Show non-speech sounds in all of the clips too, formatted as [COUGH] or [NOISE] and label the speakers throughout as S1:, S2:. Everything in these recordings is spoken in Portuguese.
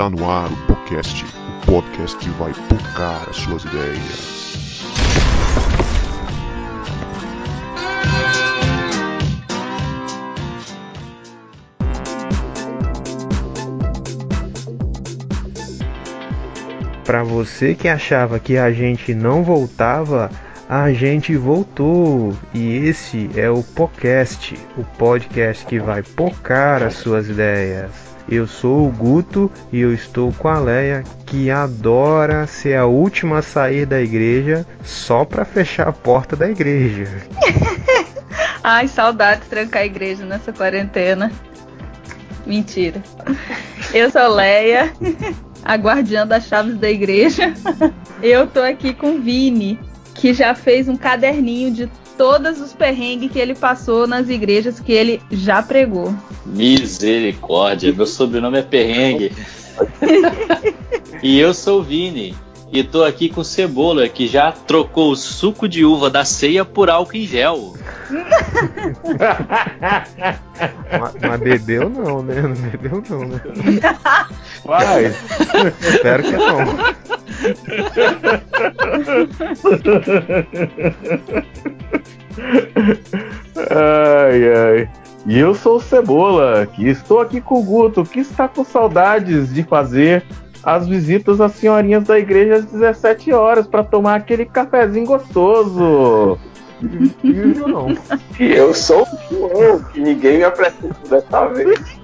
S1: Está no ar o podcast, o podcast que vai tocar as suas ideias.
S2: Para você que achava que a gente não voltava, a gente voltou. E esse é o podcast, o podcast que vai pocar as suas ideias. Eu sou o Guto e eu estou com a Leia, que adora ser a última a sair da igreja só para fechar a porta da igreja. [LAUGHS]
S3: Ai, saudade de trancar a igreja nessa quarentena. Mentira. Eu sou Leia, [LAUGHS] a guardiã das chaves da igreja. Eu tô aqui com o Vini, que já fez um caderninho de todos os perrengues que ele passou nas igrejas que ele já pregou.
S4: Misericórdia, meu sobrenome é Perrengue. [LAUGHS] e eu sou o Vini. E tô aqui com Cebola, que já trocou o suco de uva da ceia por álcool em gel. [LAUGHS]
S2: mas, mas bebeu não, né? Não bebeu não, né?
S5: Vai.
S2: Espero que não.
S5: ai, ai. E eu sou o Cebola, que estou aqui com o Guto, que está com saudades de fazer as visitas às senhorinhas da igreja às 17 horas para tomar aquele cafezinho gostoso.
S2: Eu não.
S6: Eu sou o João, que ninguém me apresentou dessa vez.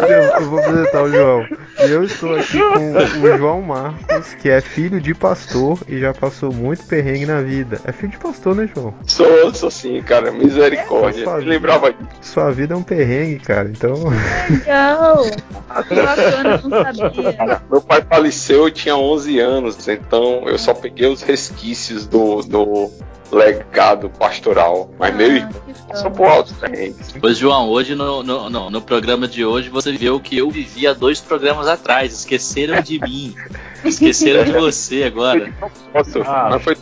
S2: Eu, eu vou apresentar o João. E eu estou aqui com o João Marcos, que é filho de pastor e já passou muito perrengue na vida. É filho de pastor, né, João?
S6: sou, sou sim, cara. Misericórdia.
S2: Sua
S6: Me
S2: vida-
S6: lembrava
S2: Sua vida é um perrengue, cara. Então,
S3: Legal! Que bacana, não sabia.
S6: Cara, meu pai faleceu, eu tinha 11 anos, então eu só peguei os resquícios do, do legado pastoral. Mas meu irmão
S3: Ah,
S6: passou por altos perrengues.
S4: Pois, João, hoje no, no, no, no programa de hoje você viu o que eu vivi há dois programas atrás. Esqueceram de mim. [LAUGHS] Esqueceram de [LAUGHS] você agora.
S6: Nossa,
S5: Ah,
S6: mas foi.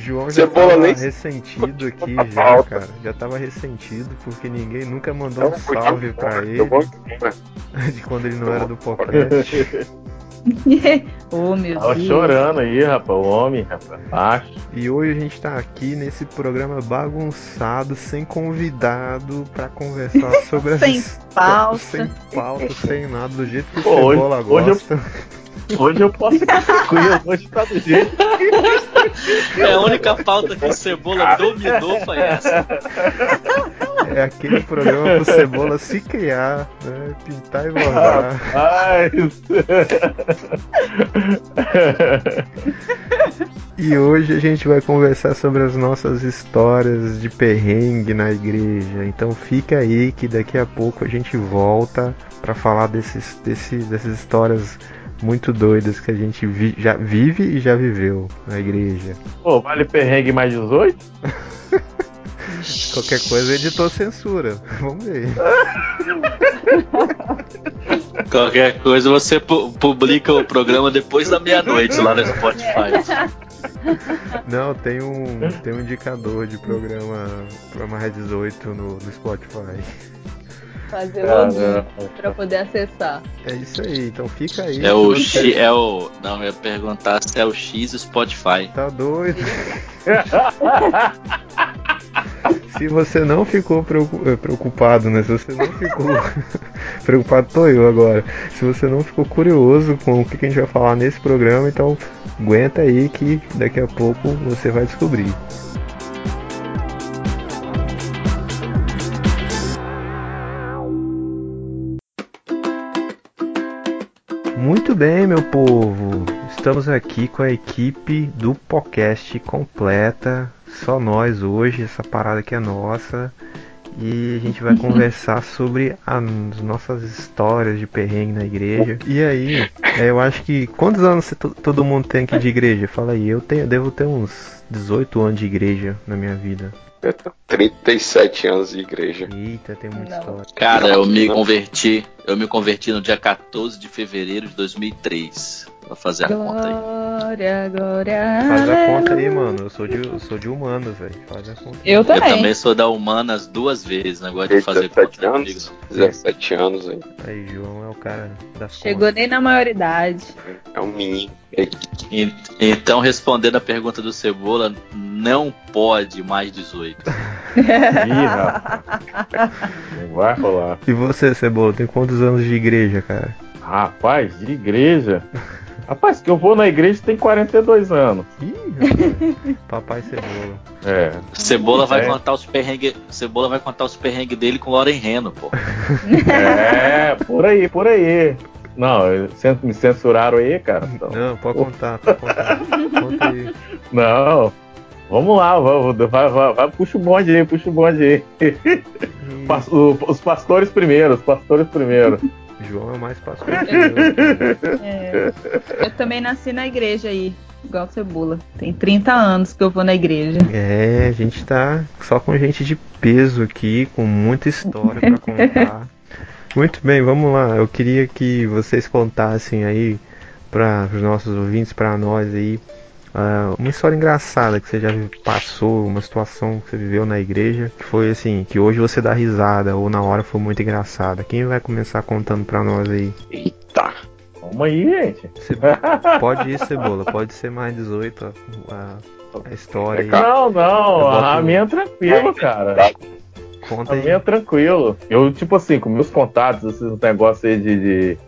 S2: João já
S6: Cebola
S2: tava
S6: nem-
S2: ressentido aqui [LAUGHS] já,
S6: falta.
S2: cara. Já tava ressentido porque ninguém nunca mandou
S6: Não,
S2: um salve pra ele
S6: embora.
S2: de quando ele não era do podcast. [LAUGHS]
S3: oh, meu
S5: Tava
S3: Deus.
S5: chorando aí, rapaz. O homem, rapaz.
S2: E hoje a gente tá aqui nesse programa bagunçado, sem convidado, pra conversar [LAUGHS] sobre as
S3: Sem
S2: his-
S3: pauta.
S2: sem pauta, sem nada, do jeito que o
S5: Pô, hoje-
S2: Cebola
S5: hoje eu-
S2: gosta. [LAUGHS]
S5: Hoje eu posso ficar tranquilo. Hoje tá do jeito.
S4: É a única pauta que o Cebola dominou foi essa.
S2: É aquele programa pro Cebola se criar, né? Pintar e bordar.
S5: Rapaz.
S2: E hoje a gente vai conversar sobre as nossas histórias de perrengue na igreja. Então fica aí que daqui a pouco a gente volta pra falar desses, desse, dessas histórias muito doidas que a gente vi- já vive e já viveu na igreja.
S5: Pô, vale perrengue mais 18? [LAUGHS]
S2: Qualquer coisa o editor censura. Vamos ver. [LAUGHS]
S4: Qualquer coisa você pu- publica o programa depois da meia-noite lá no Spotify.
S2: Não, tem um, tem um indicador de programa, programa Red 18 no, no Spotify.
S3: Fazer
S5: Ah,
S3: login pra poder acessar.
S2: É isso aí, então fica aí.
S4: É o X, é o. Não, eu ia perguntar se é o X Spotify.
S2: Tá doido. [LAUGHS] Se você não ficou eh, preocupado, né? Se você não ficou [LAUGHS] preocupado, tô eu agora. Se você não ficou curioso com o que que a gente vai falar nesse programa, então aguenta aí que daqui a pouco você vai descobrir. Muito bem, meu povo. Estamos aqui com a equipe do podcast completa. Só nós hoje, essa parada aqui é nossa. E a gente vai [LAUGHS] conversar sobre as nossas histórias de perrengue na igreja. E aí, é, eu acho que. Quantos anos todo mundo tem aqui de igreja? Fala aí, eu tenho, devo ter uns 18 anos de igreja na minha vida.
S6: Eu tenho 37 anos de igreja.
S2: Eita, tem muita história.
S4: Cara, eu me converti. Eu me converti no dia 14 de fevereiro de 2003. Vou fazer a conta aí.
S3: Glória, glória.
S2: Faz a conta aí, mano. Eu sou de, eu sou de humanos, velho. Faz a conta.
S3: Eu
S4: Eu
S3: também.
S4: também sou da Humanas duas vezes, negócio de fazer
S6: 17
S4: conta
S6: anos? 17 anos, hein?
S2: Aí, João é o cara das
S3: Chegou
S2: contas.
S3: nem na maioridade.
S6: É um menino.
S4: Então, respondendo a pergunta do Cebola, não pode mais 18. [LAUGHS]
S5: Ih, rapaz. Não vai rolar.
S2: E você, Cebola, tem quantos anos de igreja, cara?
S5: Rapaz, de igreja. [LAUGHS] Rapaz, que eu vou na igreja tem 42 anos.
S2: Ih, rapaz. [LAUGHS] Papai Cebola.
S5: É.
S4: Cebola vai
S5: É.
S4: contar os perrengues. Cebola vai contar os perrengues dele com Lauren Reno, pô. [LAUGHS]
S5: É, por aí, por aí. Não, me censuraram aí, cara. Então,
S2: Não, pode contar, pode contar. Conta aí. [LAUGHS]
S5: não. Vamos lá, vamos, vai, vai, vai, puxa o bonde aí, puxa o bonde aí. O- os pastores primeiro, os pastores primeiro.
S2: João é o mais pastor que eu.
S3: É. Eu também nasci na igreja aí, igual Cebola. Tem 30 anos que eu vou na igreja.
S2: É, a gente tá só com gente de peso aqui, com muita história pra contar. [LAUGHS] Muito bem, vamos lá. Eu queria que vocês contassem aí para os nossos ouvintes, para nós aí, ah, uma história engraçada que você já passou, uma situação que você viveu na igreja, que foi assim, que hoje você dá risada ou na hora foi muito engraçada. Quem vai começar contando pra nós aí?
S6: Eita.
S5: Vamos aí, gente.
S2: Você pode ir, Cebola, pode ser mais 18 a, a- história aí.
S5: Não,
S2: Eu
S5: não, a minha é tranquilo, cara.
S2: Conta
S5: A
S2: aí.
S5: minha é tranquilo. Eu, tipo assim, com meus contatos, esses negócios aí de. de-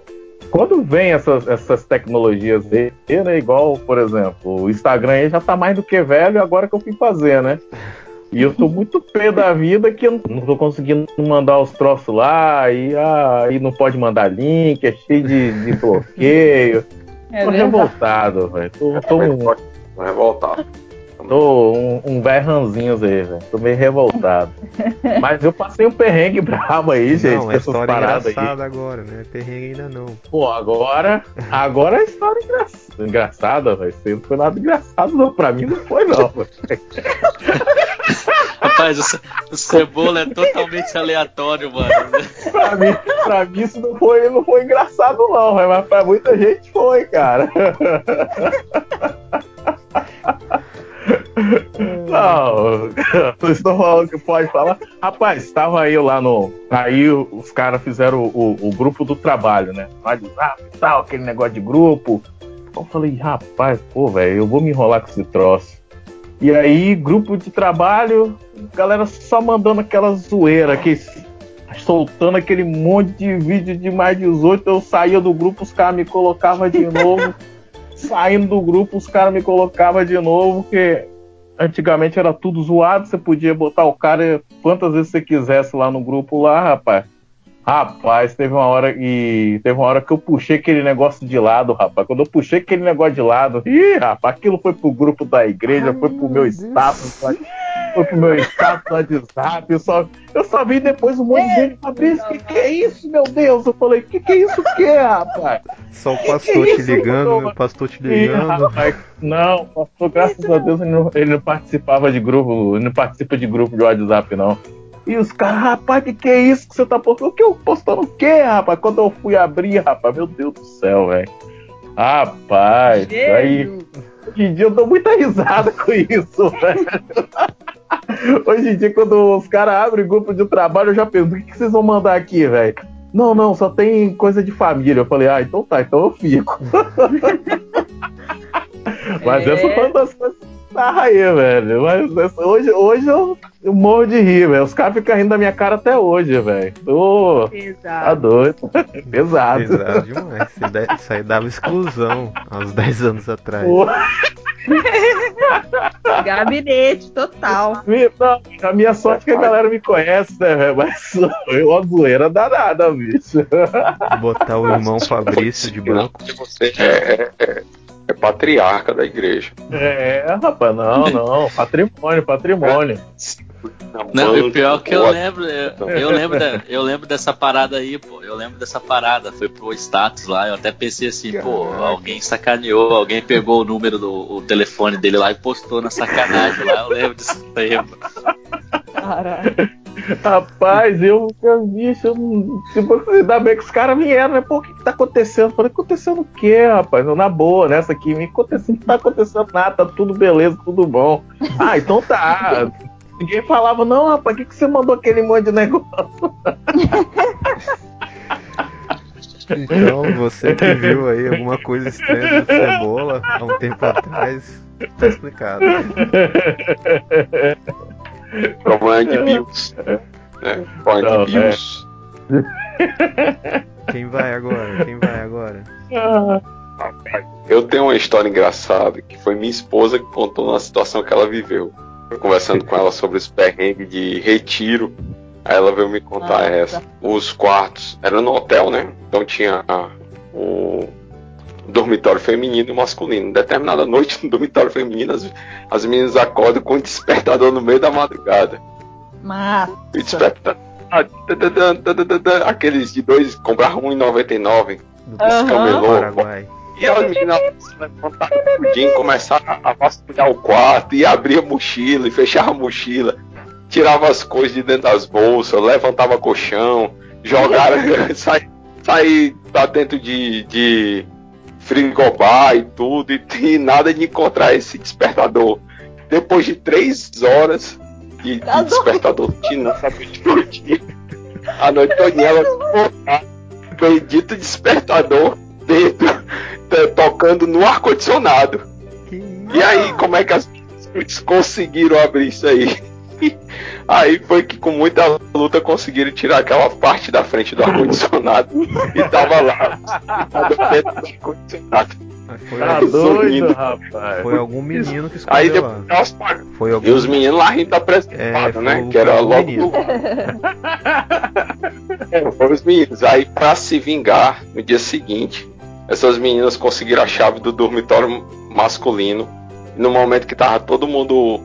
S5: Quando vem essas, essas tecnologias aí, né? Igual, por exemplo, o Instagram aí já tá mais do que velho agora que eu fui fazer, né? E eu tô muito [LAUGHS] pé da vida que eu não tô conseguindo mandar os troços lá, e aí não pode mandar link, é cheio de, de bloqueio. [LAUGHS]
S3: É
S5: tô
S3: verdade.
S5: revoltado, velho. Tô, tô
S6: Vou revoltar.
S5: Tô um, um velho ranzinhos aí, velho. Tô meio revoltado. [LAUGHS] Mas eu passei um perrengue brabo aí, gente.
S2: não, é história
S5: paradas aí.
S2: engraçada agora, né? Perrengue ainda não.
S5: Pô, agora. Agora é história engra... engraçada, velho. Isso aí não foi nada engraçado, não. Pra mim não foi, não. velho. [LAUGHS]
S4: Rapaz, o, Ce- o Cebola é totalmente aleatório, mano.
S5: pra, mim, pra mim isso não foi, não foi engraçado, não, velho. Mas pra muita gente foi, cara. [LAUGHS] Não, [LAUGHS] vocês estão falando que pode falar. Rapaz, estava aí lá no. Aí os caras fizeram o, o- o grupo do trabalho, né? WhatsApp e tal, aquele negócio de grupo. Eu falei, rapaz, pô, velho, eu vou me enrolar com esse troço. E aí, grupo de trabalho, galera só mandando aquela zoeira, que soltando aquele monte de vídeo de mais 18, eu saía do grupo, os caras me colocavam de novo. [LAUGHS] Saindo do grupo, os caras me colocavam de novo, porque antigamente era tudo zoado, você podia botar o cara quantas vezes você quisesse lá no grupo lá, rapaz. Rapaz, teve uma hora e teve uma hora que eu puxei aquele negócio de lado, rapaz. Quando eu puxei aquele negócio de lado, ih, rapaz, aquilo foi pro grupo da igreja, foi pro meu status, foi pro meu status no WhatsApp. Eu só, eu só vi depois um monte de gente Fabrício, que que é isso, meu Deus? Eu falei, que que é isso o que, rapaz?
S2: Só o
S5: Que
S2: pastor
S5: que é
S2: te
S5: isso,
S2: ligando, meu pastor te
S5: Ih,
S2: ligando.
S5: rapaz, não, pastor, graças a Deus ele não, ele não participava de grupo, ele não participa de grupo de WhatsApp, não. E os caras, rapaz, que que é isso que você tá postando? O que eu postando o quê, rapaz? Quando eu fui abrir, rapaz, meu Deus do céu, velho. Rapaz, aí.
S3: Jesus.
S5: Hoje em dia eu dou muita risada com isso, [LAUGHS] velho. [LAUGHS] Hoje em dia, quando os caras abrem grupo de trabalho, eu já penso, o que, que vocês vão mandar aqui, velho? Não, não, só tem coisa de família. Eu falei, ah, então tá, então eu fico. [LAUGHS] Mas
S3: É.
S5: essa foi uma das coisas que tava aí, velho. Mas essa- hoje, hoje eu, eu morro de rir, velho. Os caras ficam rindo da minha cara até hoje, velho. Tá
S3: Pesado.
S5: doido. [LAUGHS] Pesado.
S2: Pesado demais. Isso aí dava exclusão há uns 10 anos atrás.
S3: Gabinete total. [LAUGHS]
S5: Não, a minha sorte é que a galera me conhece, né, velho? Mas [LAUGHS] eu uma zoeira danada, bicho.
S2: Botar o irmão Fabrício de branco.
S6: Você é, é, é, patriarca da igreja.
S5: É, rapaz, não, [LAUGHS] não. Patrimônio, patrimônio.
S4: Não, e o pior é que eu lembro, eu, eu lembro, da- eu lembro dessa parada aí, pô. Eu lembro dessa parada. Foi pro status lá. Eu até pensei assim, pô, alguém sacaneou, alguém pegou o número do o telefone dele lá e postou na sacanagem lá. Eu lembro disso aí, pô.
S3: Caralho.
S5: Rapaz, eu, bicho, eu, não- tipo, ainda bem que os caras vieram, né? Pô, o que, que tá acontecendo? Eu Falei, acontecendo o quê, rapaz? Eu, na boa, nessa aqui, me acontecendo, não tá acontecendo nada, tá tudo beleza, tudo bom. Ah, então tá. [LAUGHS] Ninguém falava, não, rapaz, o que, que você mandou aquele monte de negócio?
S2: Então, você que viu aí alguma coisa estranha do Cebola há um tempo atrás, tá explicado. [LAUGHS]
S6: Problema de BIOS. Né? Problema
S5: Não,
S6: de BIOS.
S2: Quem vai agora? Quem vai agora?
S6: Eu tenho uma história engraçada que foi minha esposa que contou uma situação que ela viveu. Conversando com ela sobre os perrengues de retiro. Aí ela veio me contar
S3: Nossa.
S6: essa. Os quartos. Era no hotel, né? Então tinha a- o dormitório feminino e masculino. Determinada noite no dormitório feminino, as, as meninas acordam com um despertador no meio da madrugada.
S3: Mas.
S6: E desperta. ah, Aqueles de dois, comprar 1,99.
S2: Do
S3: Aham.
S6: camelô.
S2: Paraguai.
S6: E as meninas se levantaram começaram a vasculhar o quarto e abrir a mochila e fechar a mochila. Tirava as coisas de dentro das bolsas, levantava colchão, jogaram, [LAUGHS] sair sai pra dentro de, de frigobar e tudo, e, e nada de encontrar esse despertador. Depois de três horas de,
S3: Tá
S6: de despertador, tinha tinha. A noite voltaram, bendito despertador dentro, tocando no ar-condicionado. E aí, como é que as pessoas conseguiram abrir isso aí? [LAUGHS] Aí foi que com muita luta conseguiram tirar aquela parte da frente do ar-condicionado e tava lá, tava dentro do ar-condicionado.
S2: Foi,
S5: Tá doido, rapaz.
S2: foi algum menino que
S6: Aí
S2: escolheu lá.
S6: depois elas pagaram.
S2: Foi algum
S6: E os meninos lá rindo da
S2: É,
S6: presepada,
S2: foi
S6: né?
S2: o-
S6: Que era [LAUGHS]
S2: foi
S6: logo. É, foram os meninos. Aí, pra se vingar, no dia seguinte, essas meninas conseguiram a chave do dormitório masculino. E no momento que tava todo mundo.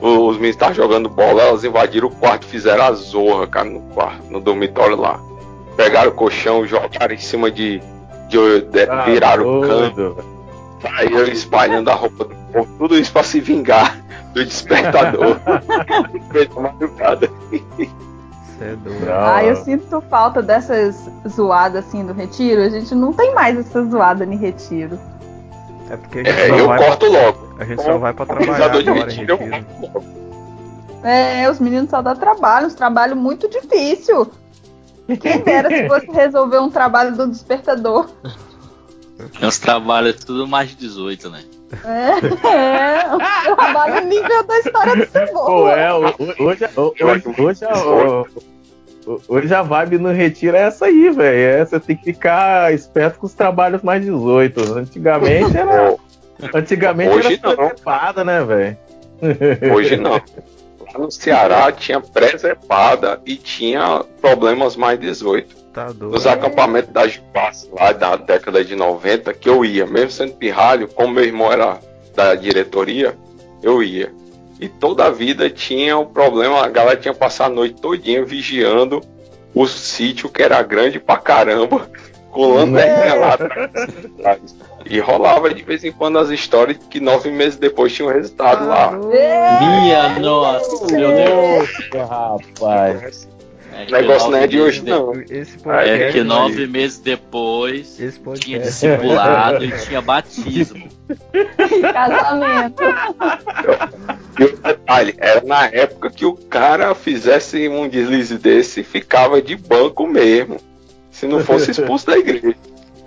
S6: O- Os meninos estavam jogando bola, elas invadiram o quarto e fizeram a zorra, cara, no quarto, no dormitório lá. Pegaram o colchão, jogaram em cima de. de, de
S5: Tá
S6: viraram o canto, saíram espalhando a roupa do povo. Tudo isso pra se vingar do despertador. [LAUGHS] Madrugada.
S2: É.
S3: Ah, eu sinto falta dessas zoadas assim do retiro. A gente não tem mais essa zoada em retiro.
S2: É porque a gente,
S6: É,
S2: só,
S6: eu
S2: vai,
S6: corto logo.
S2: a gente só vai pra trabalhar
S6: de
S2: agora
S6: retiro, eu corto logo.
S3: É, os meninos só dá trabalho, uns trabalhos muito difícil. Quem dera se fosse [LAUGHS] resolver um trabalho do despertador. [LAUGHS]
S4: Os trabalhos é tudo mais de 18, né?
S3: É, é um trabalho nível da história do [LAUGHS]
S5: Pô,
S3: Cebola.
S5: é, o- o- hoje, o- hoje, hoje, a- o- o- hoje a vibe no retiro é essa aí, velho. É, você tem que ficar esperto com os trabalhos mais 18. Antigamente era. [LAUGHS] Antigamente
S6: Hoje
S5: era
S6: não.
S5: presepada, né, velho?
S6: Hoje não. Lá no Ceará tinha presepada e tinha problemas mais 18.
S2: Tá doido.
S6: Nos acampamentos da Jupass, lá da década de 90, que eu ia, mesmo sendo pirralho, como meu irmão era da diretoria, eu ia. E toda a vida tinha o problema, a galera tinha passado a noite todinha vigiando o sítio que era grande pra caramba, com lanterninha lá atrás. E rolava de vez em quando as histórias que nove meses depois tinha um resultado lá.
S3: É,
S4: Minha nossa, meu Deus.
S5: Rapaz.
S4: É
S6: negócio não é de hoje, não.
S2: Esse
S4: de-
S2: podcast,
S4: É que nove meses depois
S2: esse
S4: tinha discipulado e [LAUGHS] tinha batismo.
S3: casamento.
S6: E o detalhe, era na época que o cara fizesse um deslize desse, ficava de banco mesmo. Se não fosse expulso da igreja.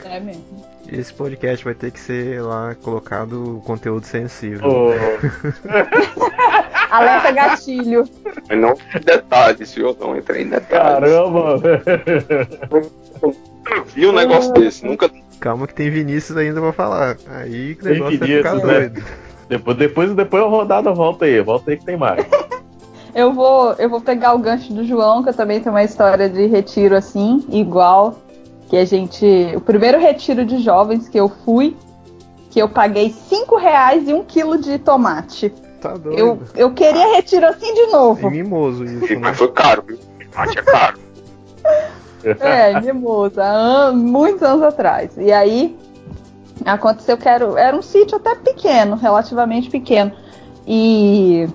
S3: É mesmo.
S2: Esse podcast vai ter que ser lá colocado conteúdo sensível.
S5: Ô, [LAUGHS]
S3: Alerta gatilho.
S6: Mas não tem detalhes, viu? Não entrei em detalhes.
S5: caramba.
S6: Nunca vi um negócio desse. Nunca.
S2: Calma que tem Vinícius ainda pra falar. Aí que o negócio vai
S5: Vinícius,
S2: ficar
S5: né?
S2: doido.
S5: Depois, depois, depois a rodada volta aí. Volta aí que tem mais. [LAUGHS]
S3: Eu vou, eu vou pegar o gancho do João, que eu também tenho uma história de retiro assim, igual. Que a gente. O primeiro retiro de jovens que eu fui,
S7: que eu paguei 5 reais e um quilo de tomate.
S2: Tá doido.
S7: Eu, eu queria retiro assim de
S2: É
S7: novo.
S2: mimoso isso, né?
S6: Mas foi caro, viu? Tomate é caro. [LAUGHS]
S7: É, mimosa, há an- muitos anos atrás. E aí aconteceu que era, era um sítio até pequeno, relativamente pequeno. E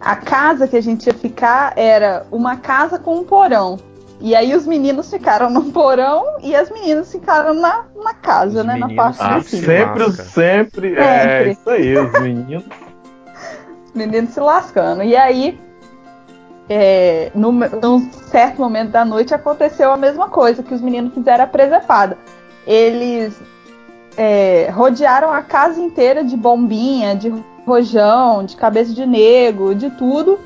S7: a casa que a gente ia ficar era uma casa com um porão. E aí os meninos ficaram no porão e as meninas ficaram na, na casa,
S2: Os
S7: né? Na
S2: meninos
S7: parte
S5: Ah,
S7: de cima.
S5: sempre,
S2: Lasca.
S5: sempre. É
S7: Sempre.
S5: isso aí, os meninos.
S7: Os [LAUGHS] meninos se lascando. E aí, é, num, num certo momento da noite, aconteceu a mesma coisa, que os meninos fizeram a presepada. Eles é, rodearam a casa inteira de bombinha, de rojão, de cabeça de nego, de tudo.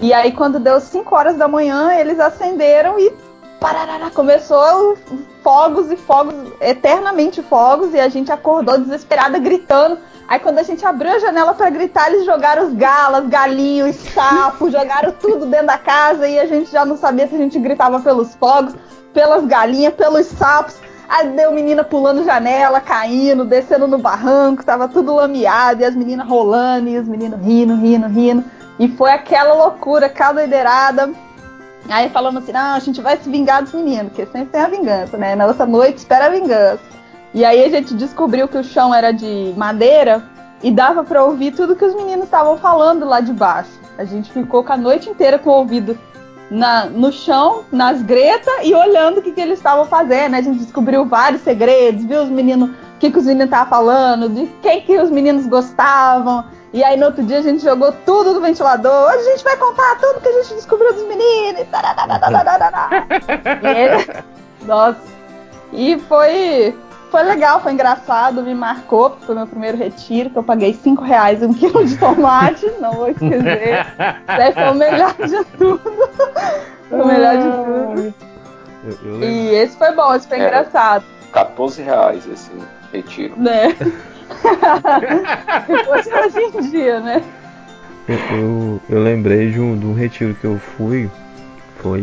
S7: E aí, quando deu 5 horas da manhã, eles acenderam e parará, começou fogos e fogos, eternamente fogos, e a gente acordou desesperada, gritando. Aí quando a gente abriu a janela pra gritar, eles jogaram os galas, galinhos, sapos, jogaram tudo dentro da casa e a gente já não sabia se a gente gritava pelos fogos, pelas galinhas, pelos sapos. Aí deu menina pulando janela, caindo, descendo no barranco, tava tudo lameado, e as meninas rolando, e os meninos rindo, rindo, rindo. E foi aquela loucura, aquela doideirada. Aí falamos assim, não, a gente vai se vingar dos meninos, porque sempre tem a vingança, né? Na outra noite espera a vingança. E aí a gente descobriu que o chão era de madeira e dava pra ouvir tudo que os meninos estavam falando lá de baixo. A gente ficou com a noite inteira com o ouvido na, no chão, nas gretas e olhando o que, que eles estavam fazendo. A gente descobriu vários segredos, viu os meninos, o que, que os meninos estavam falando, de quem que os meninos gostavam. E aí no outro dia a gente jogou tudo no ventilador. Hoje a gente vai contar tudo que a gente descobriu dos meninos. e. [LAUGHS] E ele- Nossa. E foi, foi legal, foi engraçado, me marcou, porque foi meu primeiro retiro, que eu paguei 5 reais um quilo de tomate, não vou esquecer. [LAUGHS] Daí foi o melhor de tudo. Foi o melhor de tudo.
S2: Eu, eu.
S7: E esse foi bom, esse foi
S6: É.
S7: engraçado,
S6: 14 reais esse retiro.
S7: né? [LAUGHS] Fosse hoje em dia, né?
S2: Eu, eu, eu lembrei de um, de um retiro que eu fui, foi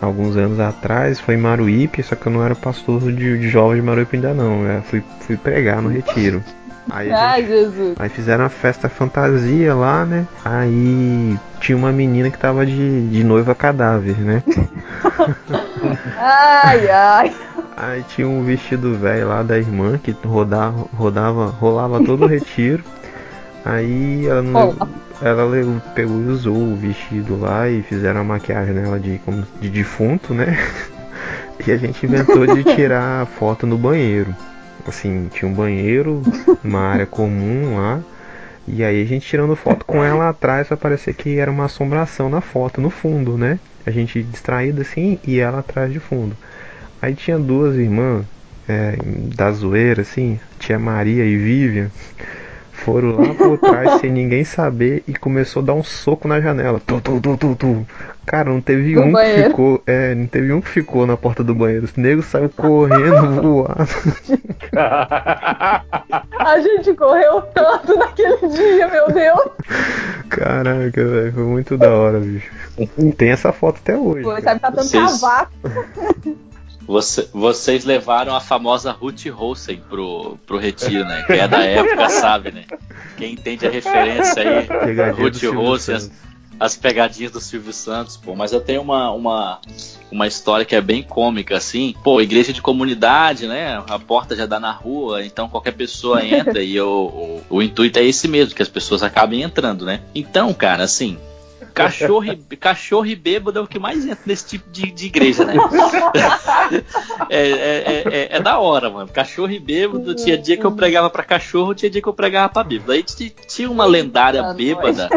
S2: alguns anos atrás, foi em Maruípe, só que eu não era pastor de, de jovens de Maruípe ainda não, eu fui, fui pregar no retiro. Aí, a gente-
S7: Ai, Jesus.
S2: aí fizeram uma festa fantasia lá, né? Aí tinha uma menina que tava de, de noiva cadáver, né? [LAUGHS]
S7: Ai, ai.
S2: Aí tinha um vestido velho lá da irmã que rodava, rodava, rolava todo o retiro. Aí ela não ela pegou e usou o vestido lá e fizeram a maquiagem nela de, como, de defunto, né? [LAUGHS] E a gente inventou de tirar foto no banheiro. Assim, tinha um banheiro, uma área comum lá. E aí a gente tirando foto com ela atrás pra parecer que era uma assombração na foto, no fundo, né? A gente distraído assim e ela atrás de fundo. Aí tinha duas irmãs é, da zoeira, assim, tia Maria e Vivian, foram lá por trás sem ninguém saber e começou a dar um soco na janela. Tu, tu, tu, tu, tu. Cara, não teve
S7: No
S2: um que
S7: banheiro.
S2: ficou. É, não teve um que ficou na porta do banheiro. Os negros saiu correndo, [LAUGHS] voando.
S7: A gente correu tanto naquele dia, meu Deus.
S2: Caraca, velho, foi muito da hora, bicho. Tem essa foto até hoje. Cara.
S7: sabe, tá dando
S4: Vocês-
S7: cavaco.
S4: Você- vocês levaram a famosa Ruth Rosen pro, pro retiro, né? Quem é da época sabe, né? Quem entende a referência aí,
S2: Pegadinha
S4: Ruth Rosen, as, as pegadinhas do Silvio Santos, pô. Mas eu tenho uma, uma, uma história que é bem cômica, assim. Pô, igreja de comunidade, né? A porta já dá na rua, então qualquer pessoa entra [LAUGHS] e o, o, o intuito é esse mesmo, que as pessoas acabem entrando, né? Então, cara, assim. Cachorro e, cachorro e bêbado é o que mais entra nesse tipo de, de igreja, né? [LAUGHS] É, é, é, é- é da hora, mano. Cachorro e bêbado. Tinha dia que eu pregava pra cachorro, tinha dia que eu pregava pra bêbado. Aí tinha uma lendária bêbada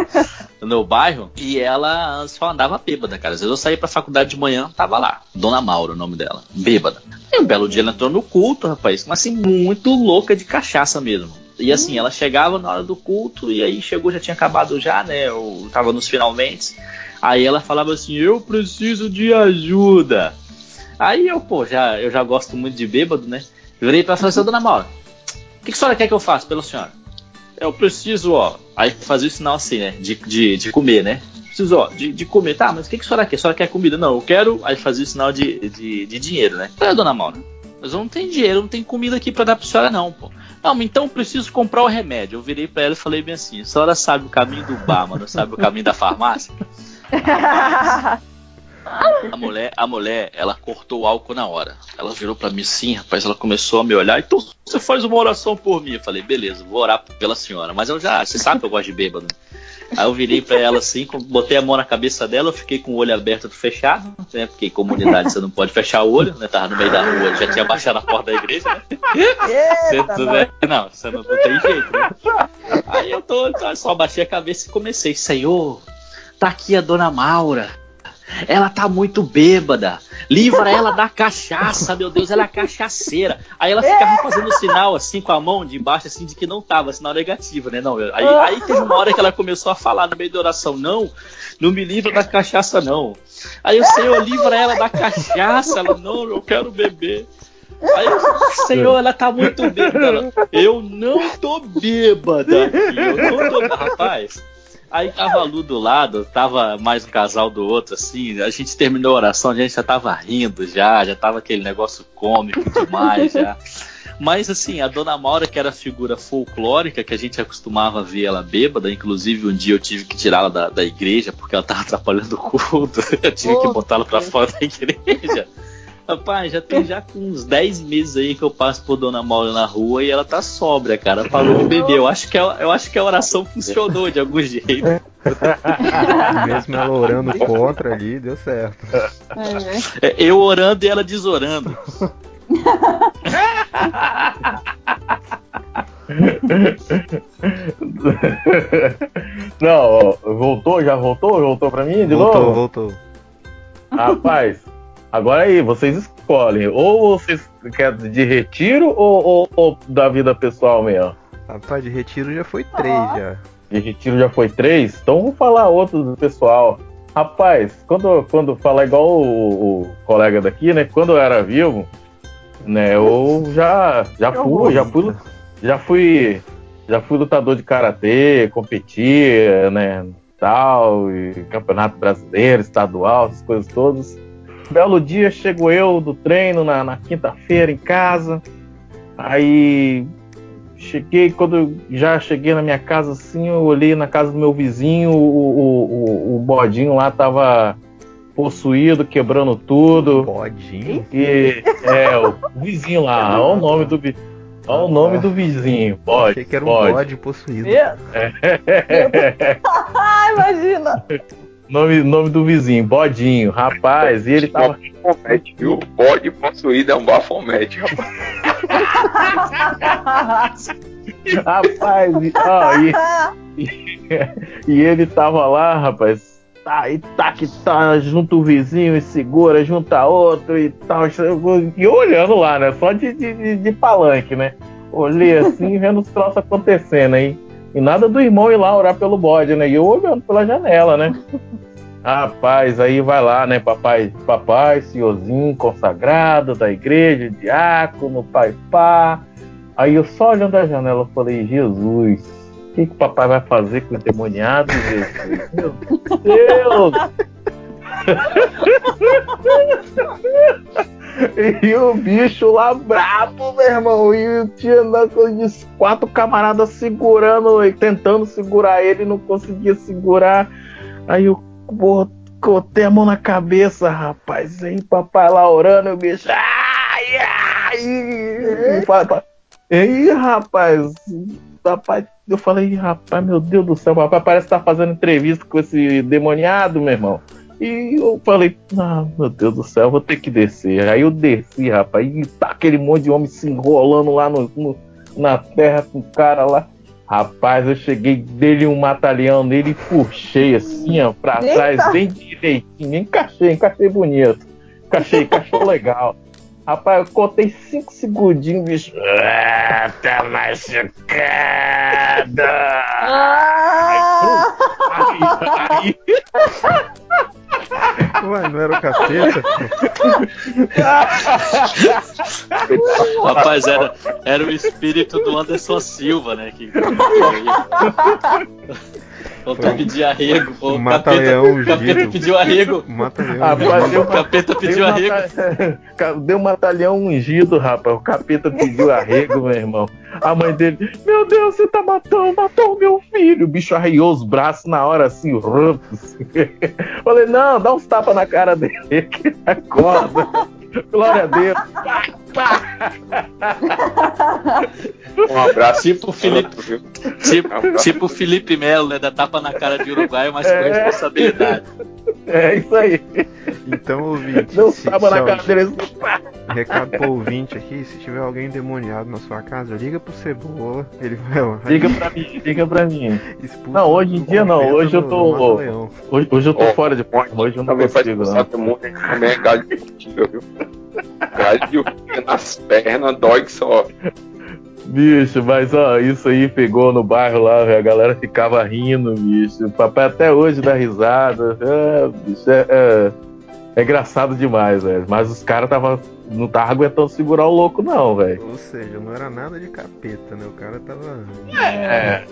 S4: no bairro e ela só andava bêbada, cara. Às vezes eu saía pra faculdade de manhã, tava lá. Dona Maura, o nome dela. Bêbada. E um belo dia ela entrou no culto, rapaz. Mas assim, muito louca de cachaça mesmo. E assim, ela chegava na hora do culto e aí chegou, já tinha acabado já, né? Eu tava nos finalmente. Aí ela falava assim: Eu preciso de ajuda. Aí eu, pô, já, eu já gosto muito de bêbado, né? Virei pra ela e falei assim: "Ô, Dona Maura, o que, que a senhora quer que eu faça pela senhora? Eu preciso, ó. Aí fazia o sinal assim, né? De, de, de comer, né? Preciso, ó, de, de comer. Tá, mas o que, que a senhora quer? A senhora quer comida? Não, eu quero. Aí fazia o sinal de, de, de dinheiro, né? "Ô, Dona Maura, mas eu não tenho dinheiro, não tenho comida aqui para dar pra senhora, não, pô. Não, então eu preciso comprar o remédio. Eu virei pra ela e falei bem assim: a senhora sabe o caminho do bar, mas não sabe o caminho da farmácia? [LAUGHS] A mulher, a mulher, ela cortou o álcool na hora. Ela virou para mim sim, rapaz, ela começou a me olhar. Então você faz uma oração por mim. Eu falei, beleza, vou orar pela senhora. Mas eu já, você sabe que eu gosto de bêbado. Aí eu virei para ela assim, botei a mão na cabeça dela, eu fiquei com o olho aberto e fechado, né? Porque em comunidade você não pode fechar o olho, né? Tava no meio da rua, já tinha baixado a porta da igreja, né?
S7: Eita,
S4: Você, né? Não, você não, não tem jeito, né? Aí eu tô, só baixei a cabeça e comecei, Senhor, tá aqui a dona Maura. Ela tá muito bêbada. Livra ela da cachaça, meu Deus, ela é cachaceira. Aí ela ficava fazendo sinal assim com a mão de baixo, assim, de que não tava, sinal negativo, né? Não, aí, aí teve uma hora que ela começou a falar no meio da oração: Não, não me livra da cachaça, não. Aí o Senhor livra ela da cachaça. Ela, não, eu quero beber. Aí, Senhor, ela tá muito bêbada. Ela, eu não tô bêbada. aqui, Eu não tô. Rapaz. Aí tava a Lu do lado, tava mais um casal do outro, assim. A gente terminou a oração, a gente já tava rindo já, já tava aquele negócio cômico demais já. Mas assim, a dona Maura, que era a figura folclórica, que a gente acostumava ver ela bêbada, inclusive um dia eu tive que tirá-la da, da igreja porque ela tava atrapalhando o culto. [LAUGHS] Eu tive que
S7: Oh,
S4: botá-la pra
S7: Deus.
S4: fora da igreja. Rapaz, já tem já com uns 10 meses aí que eu passo por Dona Maura na rua e ela tá sóbria, cara. Parou de beber. Eu acho que a, eu acho que a oração funcionou de algum jeito. [LAUGHS]
S2: Mesmo ela orando contra ali, deu certo.
S3: É.
S4: É, Eu orando e ela desorando. [LAUGHS]
S5: Não, voltou? Já voltou? Voltou pra mim de
S2: voltou,
S5: novo?
S2: voltou.
S5: Rapaz, agora aí, vocês escolhem. Ou vocês querem de retiro ou, ou- ou da vida pessoal mesmo?
S2: Rapaz, de retiro já foi três
S7: Ah.
S2: já.
S5: De retiro já foi três? Então vou falar outro do pessoal. Rapaz, quando, quando falar igual o, o colega daqui, né? Quando eu era vivo, né? Eu já, já
S7: Que
S5: fui,
S7: horror.
S5: já fui, já fui, já fui lutador de karatê, competia, né? Tal, e campeonato brasileiro, estadual, essas coisas todas. Belo dia chego eu do treino na, na quinta-feira em casa. Aí cheguei, quando eu já cheguei na minha casa assim, eu olhei na casa do meu vizinho, o, o, o, o bodinho lá tava possuído, quebrando tudo.
S2: Bodinho.
S5: E é, o vizinho lá, olha o nome do olha o nome do vizinho. Bode,
S2: Achei que era um
S5: bode.
S2: bode possuído.
S7: Ah, [LAUGHS] [LAUGHS] imagina!
S5: Nome, nome do vizinho, bodinho, rapaz, e ele tava.
S6: Bafomete, viu? Bode possuído é um bafomete, rapaz. [LAUGHS]
S5: Rapaz, e, ó, e, [LAUGHS] e ele tava lá, rapaz. Tá, e tá que tá, junto o vizinho e segura, junta outro e tal. E eu olhando lá, né? Só de, de, de- de palanque, né? Olhei assim, vendo os troços acontecendo aí. E nada do irmão ir lá orar pelo bode, né? E eu olhando pela janela, né? [LAUGHS] Rapaz, aí vai lá, né? Papai, papai, senhorzinho consagrado da igreja, diácono, pai, pá. Aí eu só olhando da janela, eu falei, Jesus, o que, que o papai vai fazer com o endemoniado, Jesus? Meu Deus! [LAUGHS] e o bicho lá brabo, meu irmão. E tinha quatro camaradas segurando, e tentando segurar ele, não conseguia segurar. Aí eu cotei a mão na cabeça, rapaz. Aí papai lá orando, o bicho. Ai, ai! E papai- Aí, rapaz, rapaz, eu falei, "Ih, rapaz, meu Deus do céu, papai parece que tá fazendo entrevista com esse demoniado, meu irmão. E eu falei, ah, meu Deus do céu, vou ter que descer. Aí eu desci, rapaz, e tá aquele monte de homem se enrolando lá no, no- na terra com o cara lá. Rapaz, eu cheguei dele um matalhão nele e puxei assim, ó, pra
S7: Eita!
S5: trás, bem direitinho. Encaixei, encaixei bonito. Encaixei, encaixou [LAUGHS] legal. Rapaz, eu contei cinco segundinhos, bicho. Ah, tá machucado.
S7: Ah!
S5: Aí, aí,
S2: Ué, não era o capeta? [LAUGHS]
S4: Rapaz, era, era o espírito do Anderson Silva, né? Que... [LAUGHS] Faltou pedir arrego.
S2: O
S4: O
S2: mata-leão
S4: capeta, capeta
S2: ungido.
S4: pediu arrego.
S2: Mata-leão.
S5: Rapaz, deu
S4: O capeta pediu
S5: Deu
S4: arrego.
S5: mata- [LAUGHS] Deu um matalhão ungido, rapaz. O capeta pediu arrego, meu irmão. A mãe dele, meu Deus, você tá matando, matou o meu filho. O bicho arreiou os braços na hora assim, rufos. [LAUGHS] Falei, não, dá uns tapas na cara dele [LAUGHS] que ele acorda. Glória a Deus.
S6: Um abraço.
S4: Tipo o Felipe,
S6: viu?
S4: tipo, tipo o Felipe Melo, né? Da tapa na cara de Uruguai, mas com
S5: É.
S4: responsabilidade.
S5: É isso aí.
S2: Então, ouvinte,
S5: um
S2: se,
S5: tapa
S2: se
S5: na cara dele pá.
S2: recado pro ouvinte aqui, se tiver alguém endemoniado na sua casa, liga pro Cebola, ele vai lá.
S5: Liga pra mim, liga pra mim.
S2: expulsa
S5: Não, hoje em dia não, hoje eu tô-. Hoje, hoje eu tô
S6: Ó,
S5: fora de forma, hoje eu não
S6: faz
S5: consigo, não.
S6: também é galho de viu? Galho de urtiga nas pernas, dói que só.
S5: Bicho, mas ó, isso aí pegou no bairro lá, velho, a galera ficava rindo, bicho. O papai até hoje dá risada. É, bicho, é, é- é engraçado demais, velho. Mas os caras tava, não tava aguentando segurar o louco, não, velho.
S2: Ou seja, não era nada de capeta, né? O cara tava.
S5: É.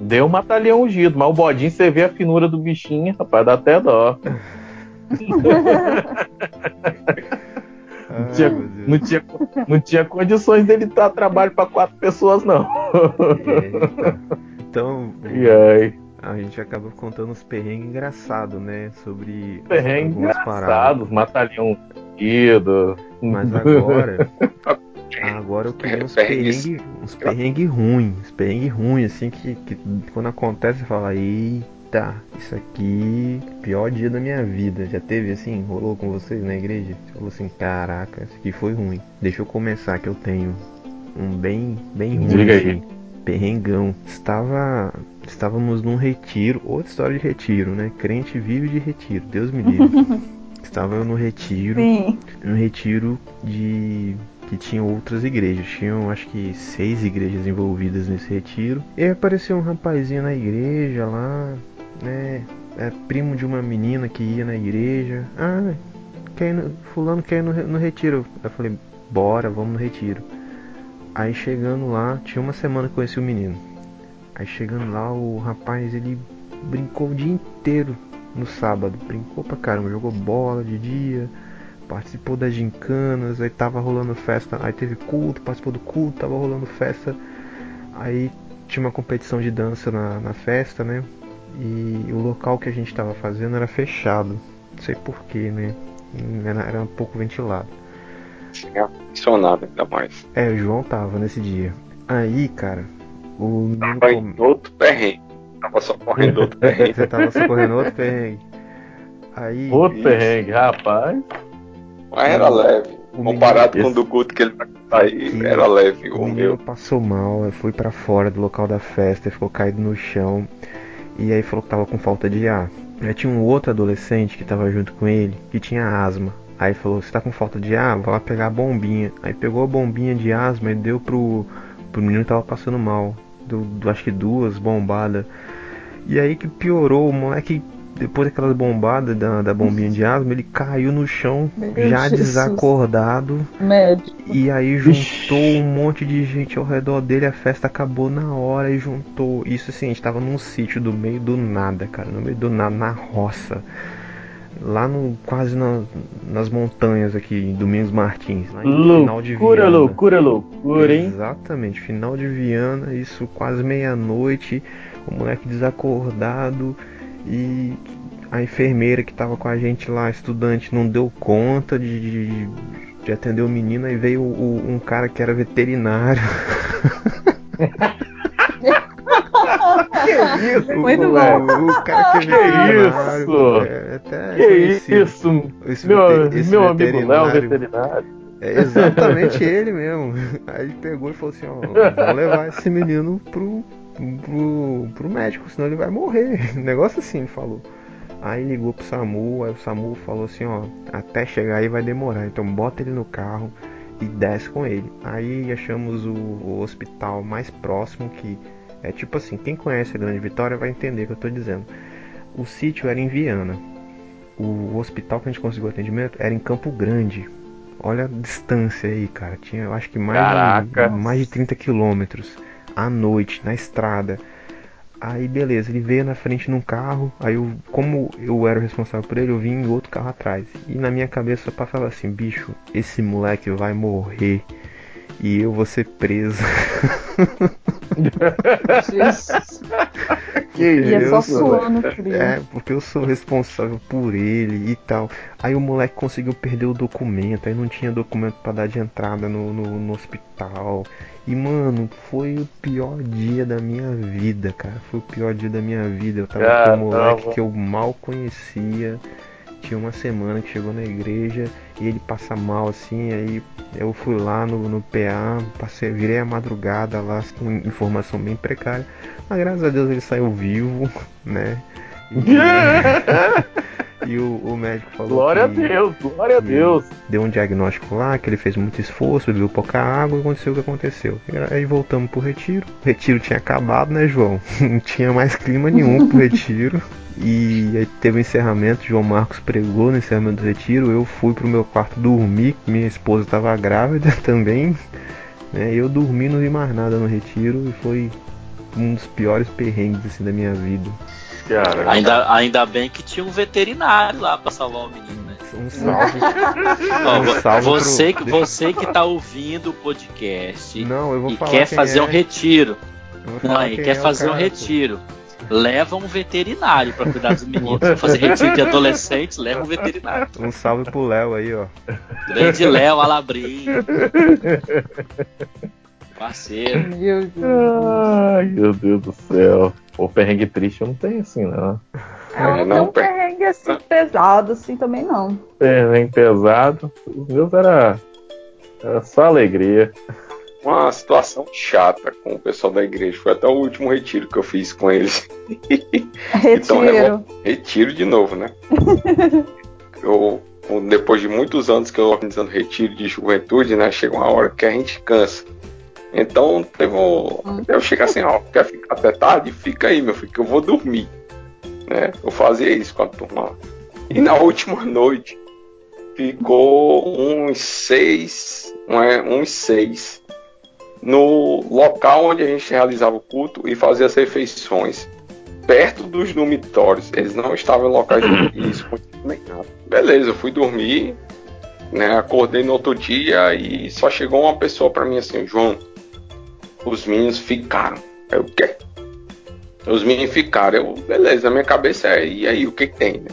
S5: Deu um matalhão ungido, mas o bodinho você vê a finura do bichinho, rapaz, dá até dó. [LAUGHS]
S2: Ai,
S5: tinha-
S2: meu Deus.
S5: Não tinha, não tinha condições dele dar trabalho pra quatro pessoas, não.
S2: Eita. Então,
S5: E aí,
S2: a gente acaba contando uns perrengues engraçados, né? Sobre
S5: perrengue
S2: algumas paradas.
S5: engraçado, matalhão ungido.
S2: Mas agora. [LAUGHS] Agora eu queria uns
S6: Perrengues.
S2: perrengues uns perrengue ruins. Uns perrengue ruins, assim, que, que quando acontece você fala, eita, isso aqui, pior dia da minha vida. Já teve assim, rolou com vocês na igreja? Você falou assim, caraca, isso aqui foi ruim. Deixa eu começar que eu tenho um bem, bem ruim.
S5: Diga aí.
S2: assim, Perrengão. Estava. Estávamos num retiro, outra história de retiro, né? Crente vive de retiro, Deus me livre. [LAUGHS] Estava eu no retiro
S7: Sim.
S2: um retiro de que tinha outras igrejas. Tinham acho que seis igrejas envolvidas nesse retiro. E aí apareceu um rapazinho na igreja lá, né? É primo de uma menina que ia na igreja. Ah, quer no, fulano quer ir no, no retiro. Eu falei, bora, vamos no retiro. Aí chegando lá, tinha uma semana que conheci o menino. Aí chegando lá, o rapaz ele brincou o dia inteiro no sábado. Brincou pra caramba, jogou bola de dia, participou das gincanas, aí tava rolando festa, aí teve culto, participou do culto, tava rolando festa. Aí tinha uma competição de dança na, na festa, né? E o local que a gente tava fazendo era fechado. Não sei porquê, né? Era, era um pouco ventilado.
S6: É funcionado ainda mais.
S2: É, o João tava nesse dia. Aí, cara, o menino
S6: Tava em outro perrengue. Tava só correndo outro [LAUGHS] perrengue.
S2: Você tava socorrendo outro perrengue. Aí,
S5: Outro
S6: Isso.
S5: perrengue, rapaz.
S6: Mas era leve.
S2: o
S6: Comparado com o do Guto que ele vai contar aí, era leve.
S2: O
S6: O
S2: menino
S6: meu.
S2: passou mal, foi pra fora do local da festa, ficou caído no chão. E aí falou que tava com falta de ar. Aí tinha um outro adolescente que tava junto com ele, que tinha asma. Aí falou, você tá com falta de ar? Vai lá pegar a bombinha. Aí pegou a bombinha de asma e deu pro, pro menino que tava passando mal. Deu, acho que duas bombadas. E aí que piorou, o moleque, depois daquelas bombadas da, da bombinha de asma, ele caiu no chão,
S7: Meu
S2: já
S7: Jesus.
S2: desacordado.
S7: Médico.
S2: E aí juntou um monte de gente ao redor dele, a festa acabou na hora e juntou. Isso assim, a gente tava num sítio do meio do nada, cara, no meio do nada, na roça. Lá no. quase na- nas montanhas aqui, em Domingos Martins, lá em final de
S5: Loucura,
S2: Viana.
S5: loucura, loucura, hein?
S2: Exatamente, final de Viana, isso quase meia-noite, o moleque desacordado e a enfermeira que tava com a gente lá, estudante, não deu conta de, de, de atender o menino, aí veio o- um cara que era veterinário. [LAUGHS]
S5: Que isso,
S7: Muito
S5: moleque?
S2: O, o cara que é veterinário.
S5: isso?
S2: É, até
S5: Que
S2: conhecido.
S5: isso?
S2: Esse
S5: Meu,
S2: esse
S5: meu amigo Léo,
S2: veterinário.
S5: veterinário.
S2: É exatamente [LAUGHS] ele mesmo. Aí ele pegou e falou assim, ó, vamos levar esse menino pro, pro, pro médico, senão ele vai morrer. [LAUGHS] Um negócio assim, ele falou. Aí ligou pro SAMU, aí o SAMU falou assim, ó, até chegar aí vai demorar, então bota ele no carro e desce com ele. Aí achamos o, o hospital mais próximo que é tipo assim, quem conhece a Grande Vitória vai entender o que eu tô dizendo. O sítio era em Viana. O hospital que a gente conseguiu atendimento era em Campo Grande. Olha a distância aí, cara. Tinha, eu acho que mais,
S5: Caraca.
S2: de, mais de 30 quilômetros à noite, na estrada. Aí beleza, ele veio na frente num carro, aí eu, como eu era o responsável por ele, eu vim em outro carro atrás. E na minha cabeça passava assim, bicho, esse moleque vai morrer e eu vou ser preso. [LAUGHS]
S5: Que
S3: E é só
S5: isso,
S3: suando frio.
S2: É, porque eu sou responsável por ele e tal. Aí o moleque conseguiu perder o documento, aí não tinha documento pra dar de entrada no, no, no hospital. E mano, foi o pior dia da minha vida, cara. Foi o pior dia da minha vida. Eu tava com um moleque que eu mal conhecia. Tinha uma semana que chegou na igreja e ele passa mal assim, aí eu fui lá no, no PA, passei, virei a madrugada lá com informação bem precária. Mas graças a Deus ele saiu vivo, né? [LAUGHS] E, e o, o médico falou
S5: Glória a Deus, glória a Deus.
S2: deu um diagnóstico lá, que ele fez muito esforço, bebeu pouca água e aconteceu o que aconteceu. E Aí voltamos pro retiro. O retiro tinha acabado, né, João? [LAUGHS] Não tinha mais clima nenhum pro retiro. E aí teve o encerramento, João Marcos pregou no encerramento do retiro. Eu fui pro meu quarto dormir, minha esposa estava grávida [LAUGHS] também. Né? Eu dormi, não vi mais nada no retiro e foi um dos piores perrengues assim, da minha vida.
S5: Cara,
S4: Ainda, ainda bem que tinha um veterinário lá pra salvar o menino, né?
S2: Um salve. Um salve
S4: você,
S2: pro-
S4: que, você que tá ouvindo o podcast
S2: Não, eu vou
S4: e
S2: falar
S4: quer fazer
S2: é.
S4: um retiro. Não, e quer
S2: é
S4: fazer um
S2: cara,
S4: retiro. Leva um veterinário pra cuidar dos meninos. Se fazer retiro de adolescentes, leva um veterinário.
S2: Um salve pro Léo aí, ó.
S4: Grande Léo Alabrim. [LAUGHS] Parceiro.
S3: Meu Deus.
S5: Ai, meu Deus do céu. O perrengue triste eu não tenho assim, não.
S3: É, não tem
S6: não,
S3: um perrengue assim pesado assim também não.
S5: Perrengue pesado. Os meus era, era só alegria.
S6: Uma situação chata com o pessoal da igreja. Foi até o último retiro que eu fiz com eles. [LAUGHS] Então,
S3: Retiro.
S6: Retiro de novo, né? [LAUGHS] eu, depois de muitos anos que eu organizando retiro de juventude, né? Chega uma hora que a gente cansa. Então, teve um, eu chego assim, ó, quer ficar até tarde? Fica aí, meu filho, que eu vou dormir. Né? Eu fazia isso com a turma lá. E na última noite, ficou uns seis, um é, uns seis, no local onde a gente realizava o culto e fazia as refeições perto dos dormitórios. Eles não estavam em locais de [COUGHS] isso nem nada. Beleza, eu fui dormir, né? Acordei no outro dia e só chegou uma pessoa pra mim assim, João, os meninos ficaram. Aí o quê? Os meninos ficaram. Eu, beleza, minha cabeça é, e aí, o que, que tem, né?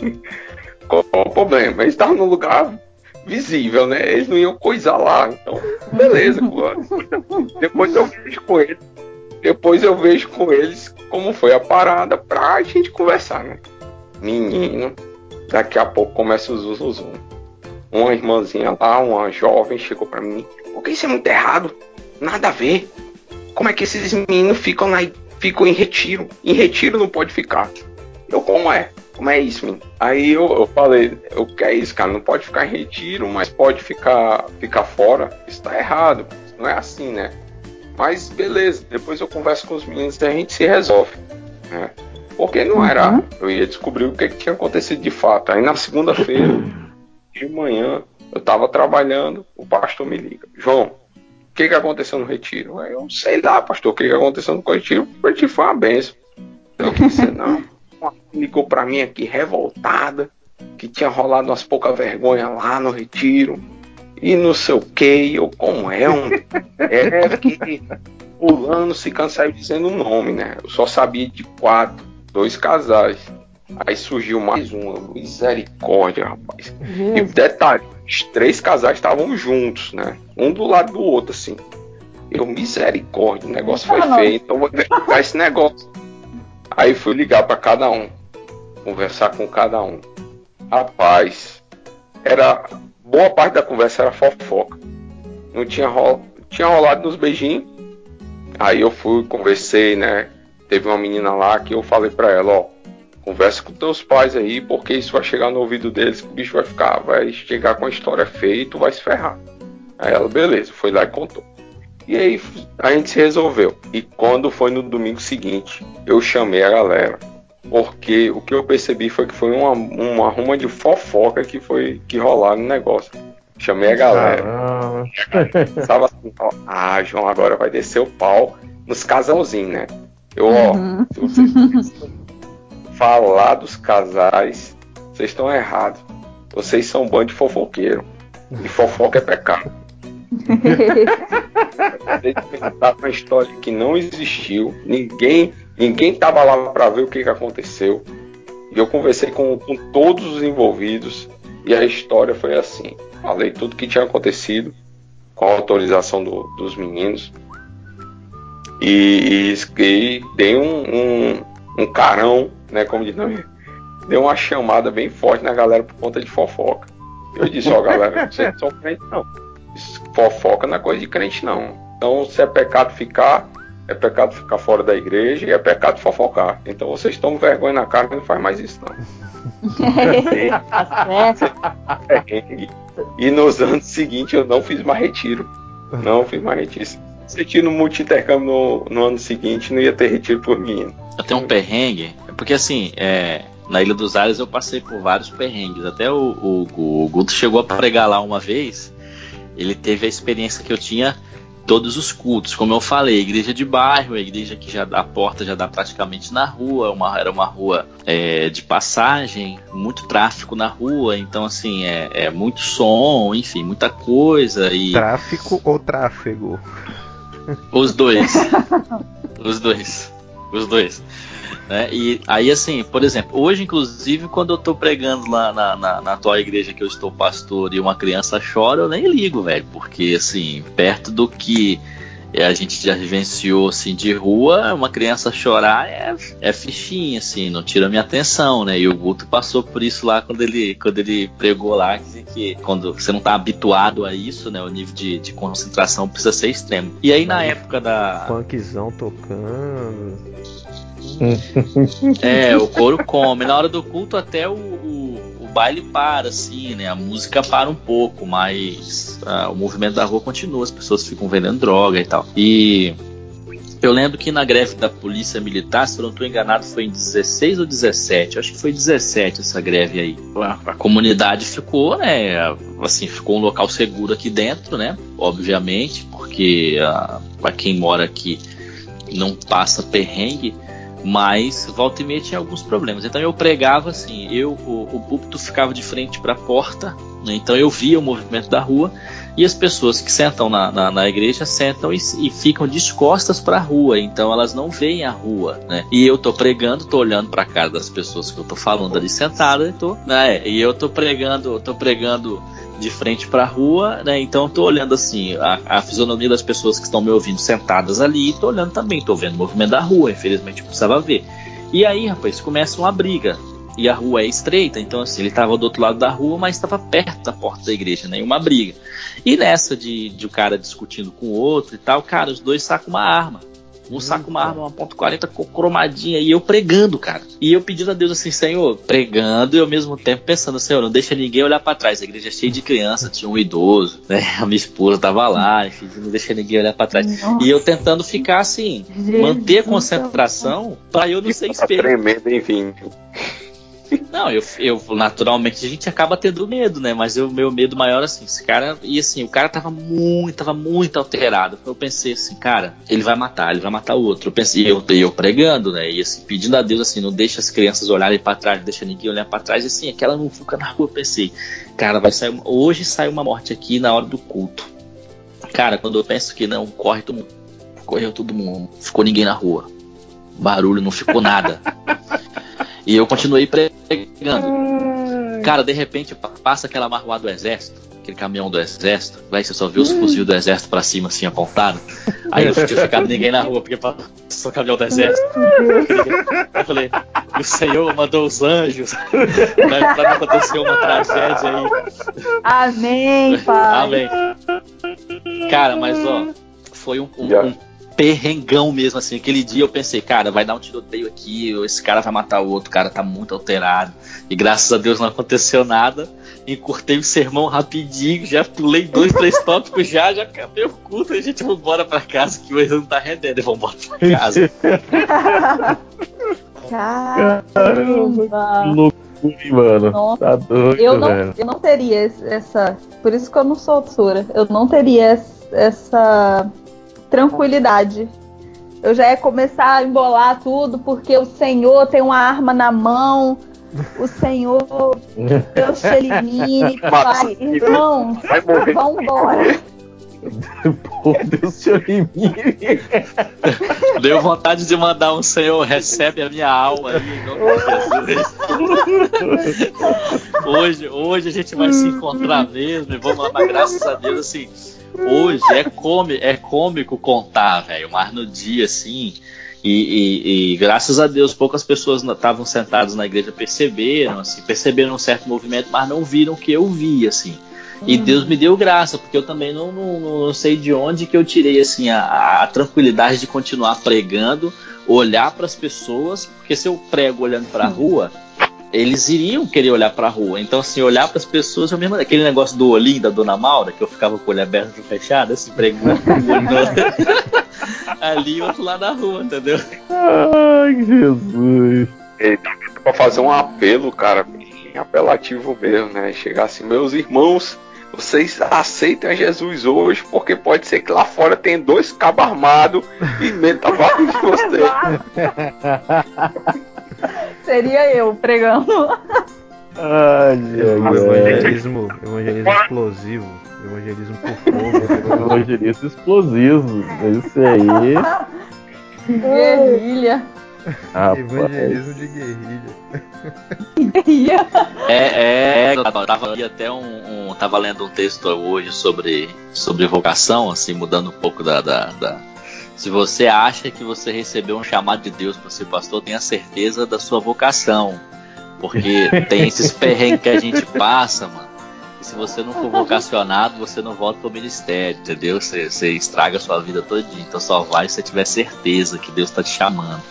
S6: [LAUGHS] Qual, o problema? Eles estavam no lugar visível, né? Eles não iam coisar lá. Então, beleza, depois eu vejo com eles depois eu vejo com eles como foi a parada pra gente conversar, né? Menino, daqui a pouco começa o zum, zum. Uma irmãzinha lá, uma jovem, chegou pra mim. Porque isso é muito errado. Nada a ver. Como é que esses meninos ficam lá e ficam em retiro? Em retiro não pode ficar. Eu, como é? Como é isso, menino? Aí eu, eu falei, o que é isso, cara? Não pode ficar em retiro, mas pode ficar, ficar fora. Isso tá errado. Não é assim, né? Mas beleza, depois eu converso com os meninos e a gente se resolve. Né? Porque não era. Eu ia descobrir o que, que tinha acontecido de fato. Aí na segunda-feira, de manhã, eu tava trabalhando, o pastor me liga. João, o que, que aconteceu no retiro? Aí eu sei lá, pastor, o que, que aconteceu no retiro? O retiro foi uma benção. Eu disse, não. [LAUGHS] Uma ligou pra mim aqui revoltada, que tinha rolado umas poucas vergonhas lá no retiro e não sei o que, eu como é um. É que pulando se saiu dizendo o nome, né? Eu só sabia de quatro, dois casais. Aí surgiu mais um, misericórdia, rapaz. E detalhe, os três casais estavam juntos, né? Um do lado do outro, assim. Eu, misericórdia, o negócio foi
S3: Ah,
S6: feio, então vou investigar esse negócio. Aí fui ligar para cada um, conversar com cada um. Rapaz, era boa parte da conversa era fofoca. Não tinha, ro... tinha rolado nos beijinhos. Aí eu fui, conversei, né? Teve uma menina lá que eu falei pra ela, ó, conversa com teus pais aí, porque isso vai chegar no ouvido deles, que o bicho vai ficar, vai chegar com a história feia e tu vai se ferrar. Aí ela, beleza, foi lá e contou. E aí a gente se resolveu. E quando foi no domingo seguinte, eu chamei a galera. Porque o que eu percebi foi que foi uma, uma ruma de fofoca que foi que rolaram no negócio. Chamei a galera.
S5: Caramba.
S6: Tava assim, ó, ah, João, agora vai descer o pau nos casalzinhos, né? Eu, ó,
S3: Uhum.
S6: se vocês falar dos casais, vocês estão errados. Vocês são um bando de fofoqueiro. E fofoca é pecado. Vocês uma história que não existiu. Ninguém ninguém tava lá para ver o que, que aconteceu. E eu conversei com, com todos os envolvidos. E a história foi assim. Falei tudo que tinha acontecido com a autorização do- dos meninos. E, e- e dei um, um, um carão, né? Como diz, não, deu uma chamada bem forte na galera por conta de fofoca. Eu disse, ó, galera, vocês não são crentes, não. Fofoca não é coisa de crente, não. Então, se é pecado ficar, é pecado ficar fora da igreja e é pecado fofocar. Então, vocês tomam vergonha na cara e não faz mais isso, não.
S7: Tá [LAUGHS] certo.
S6: E, nos anos seguintes eu não fiz mais retiro. Não fiz mais retiro. Se eu tinha no multi-intercâmbio no, no ano seguinte, não ia ter retiro por menino.
S4: Eu tenho um perrengue, porque assim, é, na Ilha dos Ares eu passei por vários perrengues. Até o, o, o Guto chegou a pregar lá uma vez. Ele teve a experiência que eu tinha todos os cultos. Como eu falei, igreja de bairro, a igreja que já a porta já dá praticamente na rua, uma, era uma rua é, de passagem, muito tráfego na rua, então assim, é, é muito som, enfim, muita coisa. E
S2: Tráfico ou tráfego?
S4: os dois. Os dois. Os dois. Né? E aí, assim, por exemplo, hoje, inclusive, quando eu tô pregando lá na, na, na atual igreja que eu estou pastor e uma criança chora, eu nem ligo, velho. Porque, assim, perto do que a gente já vivenciou, assim, de rua, uma criança chorar é, é fichinha, assim, não tira minha atenção, né? E o Guto passou por isso lá quando ele, quando ele pregou lá, que, que quando você não tá habituado a isso, né? O nível de, de concentração precisa ser extremo. E aí, na época da.
S2: Funkzão tocando. [LAUGHS]
S4: É, o couro come. Na hora do culto até o, o, o baile para, assim, né? A música para um pouco, mas ah, o movimento da rua continua, as pessoas ficam vendendo droga e tal. E eu lembro que na greve da polícia militar, se eu não estou enganado, foi em 16 ou 17, acho que foi 17 essa greve aí. A, a comunidade ficou, né? Assim, ficou um local seguro aqui dentro, né? Obviamente, porque ah, para quem mora aqui não passa perrengue mas volta e meia tinha alguns problemas. Então eu pregava assim, eu o, o púlpito ficava de frente para a porta, né? então eu via o movimento da rua e as pessoas que sentam na, na, na igreja sentam e, e ficam de costas para a rua, então elas não veem a rua, né? E eu tô pregando, tô olhando para cara das pessoas que eu tô falando ali sentada, e tô, né? E eu tô pregando, tô pregando de frente para a rua, né? Então eu tô olhando assim a, a fisionomia das pessoas que estão me ouvindo sentadas ali, e tô olhando também, tô vendo o movimento da rua, infelizmente precisava ver. E aí, rapaz, começa uma briga. E a rua é estreita, então assim, ele estava do outro lado da rua, mas estava perto da porta da igreja, né? Uma briga. E nessa de, de o cara discutindo com o outro e tal, cara, os dois sacam uma arma. Um saca uma arma, uma ponto .40 com cromadinha, e eu pregando, cara. E eu pedindo a Deus assim, Senhor, pregando e ao mesmo tempo pensando, Senhor, não deixa ninguém olhar para trás. A igreja é cheia de criança, tinha um idoso, né? [LAUGHS] A minha esposa tava lá, enfim, não deixa ninguém olhar para trás.
S3: Nossa.
S4: E eu tentando ficar assim,
S3: Jesus
S4: manter a concentração para eu não ser
S6: Tá
S4: espelho.
S6: tremendo, enfim.
S4: Não, eu, eu naturalmente a gente acaba tendo medo, né? Mas o meu medo maior, assim, esse cara. E assim, o cara tava muito, tava muito alterado. Eu pensei assim, cara, ele vai matar, ele vai matar o outro. Eu pensei, eu, eu pregando, né? E assim, pedindo a Deus assim, não deixa as crianças olharem pra trás, não deixa ninguém olhar pra trás. E assim, aquela não fica na rua, eu pensei, cara, vai sair. uma- Hoje sai uma morte aqui na hora do culto. Cara, quando eu penso que não, corre todo mundo. Correu todo mundo. Ficou ninguém na rua. Barulho, não ficou nada. [LAUGHS] E eu continuei pregando. Cara, de repente pa- passa aquela marroada do exército, aquele caminhão do exército, vai você só vê os fuzil do exército pra cima assim apontado. Aí não tinha ficado ninguém na rua porque passou o caminhão do exército. Eu falei, o Senhor mandou os anjos pra, pra não acontecer uma tragédia aí.
S7: Amém, pai.
S4: Amém. Cara, mas ó, foi um, um- um perrengão mesmo, assim. Aquele dia eu pensei, cara, vai dar um tiroteio aqui, esse cara vai matar o outro, o cara tá muito alterado. E graças a Deus não aconteceu nada. Encurtei o sermão rapidinho, já pulei dois, três tópicos já, já acabei o culto e a gente vai embora pra casa, que o Exame não tá rendendo, e vamos embora pra casa. [LAUGHS]
S7: Caramba.
S5: Loucura, mano.
S7: Nossa.
S5: Tá doido,
S7: Eu não,
S5: velho.
S7: eu não teria essa. Por isso que eu não sou tsura. Eu não teria es- essa tranquilidade eu já ia começar a embolar tudo, porque o Senhor tem uma arma na mão. O Senhor, Deus te elimine, [LAUGHS] pai. Irmão, vambora.
S5: Pô, Deus te elimine.
S4: Deu vontade de mandar um Senhor, recebe a minha alma aí, em nome de Jesus. Hoje, hoje a gente vai se encontrar mesmo e vamos lá, mas graças a Deus, assim, hoje é, cômi é cômico contar, velho, mas no dia, assim, e, e- e graças a Deus poucas pessoas estavam sentadas na igreja perceberam, assim, perceberam um certo movimento, mas não viram o que eu vi, assim. E Deus me deu graça, porque eu também não, não, não sei de onde que eu tirei assim a, a tranquilidade de continuar pregando, olhar para as pessoas, porque se eu prego olhando para a rua, eles iriam querer olhar para a rua. Então assim, olhar para as pessoas, eu mesmo aquele negócio do olhinho da Dona Maura, que eu ficava com o olho aberto e fechado, assim pregando [LAUGHS] o olho ali e outro lá na rua, entendeu?
S5: Ai, Jesus.
S6: Pra fazer um apelo, cara, bem apelativo mesmo, né? Chegar assim, meus irmãos, vocês aceitem a Jesus hoje, porque pode ser que lá fora tem dois cabos armados e meta bala de vocês. [LAUGHS]
S7: Seria eu pregando.
S5: Ai, ai.
S2: evangelismo, evangelismo explosivo, evangelismo por fogo.
S5: Evangelista explosivo. Esse aí.
S7: Guerrilha.
S5: Rapaz.
S2: Evangelismo de guerrilha.
S7: Guerrilha.
S4: É, é, é, eu tava ali até um, um- tava lendo um texto hoje sobre, sobre vocação, assim, mudando um pouco da, da, da- Se você acha que você recebeu um chamado de Deus para ser pastor, tenha certeza da sua vocação. Porque [LAUGHS] tem esses perrengues que a gente passa, mano. E se você não for vocacionado, você não volta pro ministério, entendeu? Você, você estraga a sua vida todinha. Então só vai se você tiver certeza que Deus tá te chamando.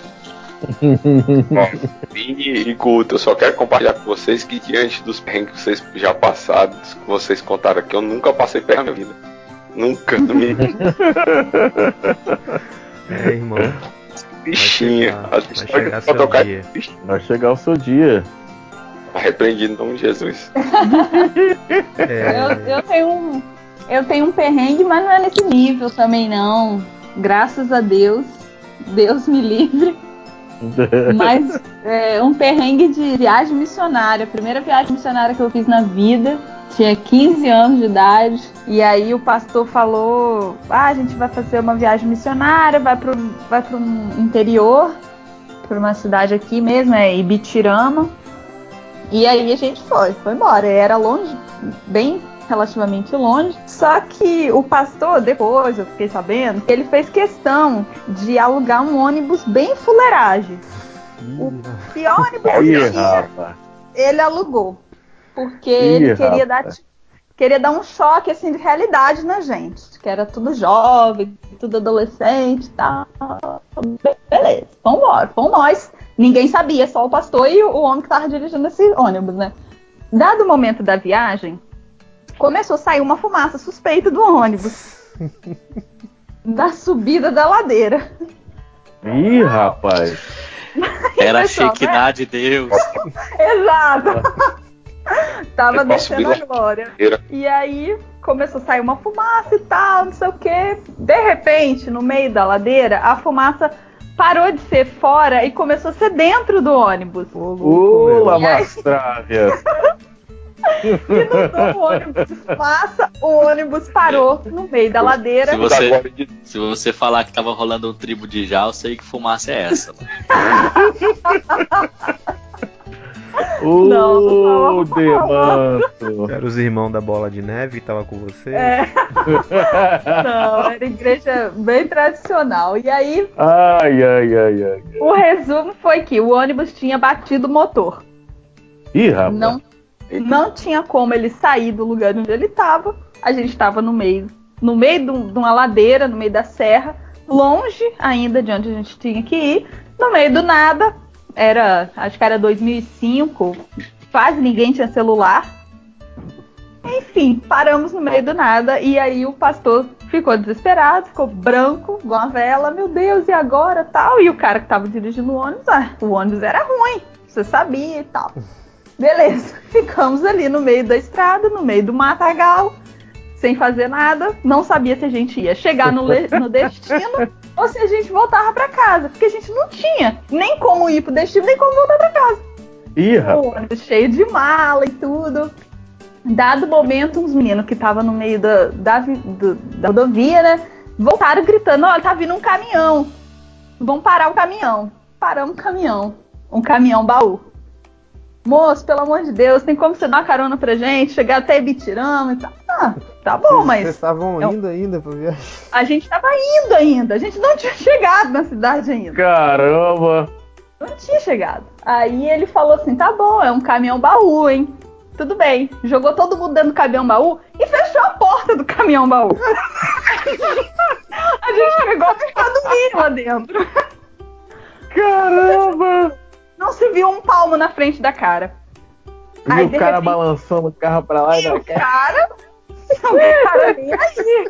S4: [LAUGHS]
S6: Vini e Guto, eu só quero compartilhar com vocês que diante dos perrengues que vocês já passaram, que vocês contaram aqui, eu nunca passei perto na minha vida. Nunca. vida. [LAUGHS]
S2: É, irmão.
S6: Bichinha.
S2: chegar, vai chegar
S6: pra
S2: seu
S6: tocar
S2: dia.
S5: Vai chegar o seu dia.
S6: Arrependido em nome de Jesus.
S2: É,
S7: Eu, eu tenho um. Eu tenho um perrengue, mas não é nesse nível também, não. Graças a Deus. Deus me livre. [LAUGHS] Mas é, um perrengue de viagem missionária. Primeira viagem missionária que eu fiz na vida. Tinha 15 anos de idade. E aí o pastor falou: Ah, a gente vai fazer uma viagem missionária, vai pro, vai pro interior, pra uma cidade aqui mesmo, é Ibitirama. E aí a gente foi, foi embora. Era longe, bem relativamente longe. Só que o pastor, depois eu fiquei sabendo, que ele fez questão de alugar um ônibus bem fuleiragem. O pior ônibus que tinha, ele alugou. Porque
S5: Ih,
S7: ele queria dar, queria dar um choque assim de realidade na gente. Que era tudo jovem, tudo adolescente e tal. Beleza, vambora, fomos nós. Ninguém sabia, só o pastor e o homem que estava dirigindo esse ônibus, né? Dado o momento da viagem, começou a sair uma fumaça suspeita do ônibus. [LAUGHS] da subida da ladeira.
S5: Ih, rapaz.
S4: Era a Shekinah de Deus. [LAUGHS]
S7: Exato. Tava
S6: Eu posso
S7: descendo a glória. E aí começou a sair uma fumaça e tal, não sei o que. De repente, no meio da ladeira, a fumaça parou de ser fora e começou a ser dentro do ônibus.
S2: Meu.
S5: Lamastrávias. [LAUGHS]
S7: E no ônibus fumaça, o ônibus parou no meio da ladeira.
S4: Se você-
S6: de-
S4: Se você falar que tava rolando um tribo de já, eu sei que fumaça é essa.
S5: Ô, [LAUGHS]
S7: Não, não
S5: demanto.
S2: Era os irmãos da bola de neve que tava com você?
S7: É. [LAUGHS] Não, era igreja bem tradicional. E aí,
S5: Ai, ai, ai, ai.
S7: o resumo foi que o ônibus tinha batido o motor.
S5: Ih, rapaz.
S7: Não, não tinha como ele sair do lugar onde ele estava. A gente estava no meio, no meio de, um- uma ladeira, no meio da serra, longe ainda de onde a gente tinha que ir. No meio do nada, era, acho que era 2005, quase ninguém tinha celular. Enfim, paramos no meio do nada e aí o pastor ficou desesperado, ficou branco, igual uma vela, meu Deus, e agora tal? E o cara que tava dirigindo o ônibus, ah, o ônibus era ruim, você sabia e tal. [LAUGHS] Beleza, [LAUGHS] ficamos ali no meio da estrada, no meio do matagal, sem fazer nada, não sabia se a gente ia chegar no, no destino [LAUGHS] ou se a gente voltava pra casa, porque a gente não tinha nem como ir pro destino, nem como voltar pra casa.
S5: Ih,
S7: O ônibus cheio de mala e tudo. Dado momento, uns meninos que estavam no meio da, da, do- da rodovia, né? Voltaram gritando: Olha, tá vindo um caminhão. Vamos parar o caminhão. Paramos o caminhão. Um caminhão baú. Moço, pelo amor de Deus, tem como você dar uma carona pra gente? Chegar até Ibitirama e tal. Ah, tá bom,
S2: Vocês
S7: mas
S2: estavam
S7: é
S2: indo ainda pra viagem.
S7: a gente tava indo ainda. A gente não tinha chegado na cidade ainda.
S5: Caramba.
S7: Não tinha chegado. Aí ele falou assim: tá bom, é um caminhão baú, hein? Tudo bem. Jogou todo mundo dentro do caminhão baú e fechou a porta do caminhão baú. [LAUGHS] a gente pegou pra dormir lá dentro.
S5: Caramba.
S7: Não se viu um palmo na frente da cara.
S5: E
S7: Aí,
S5: o cara
S7: repente-
S5: balançando o carro pra lá e
S7: E o
S5: cá.
S7: cara. [LAUGHS] O cara nem aí.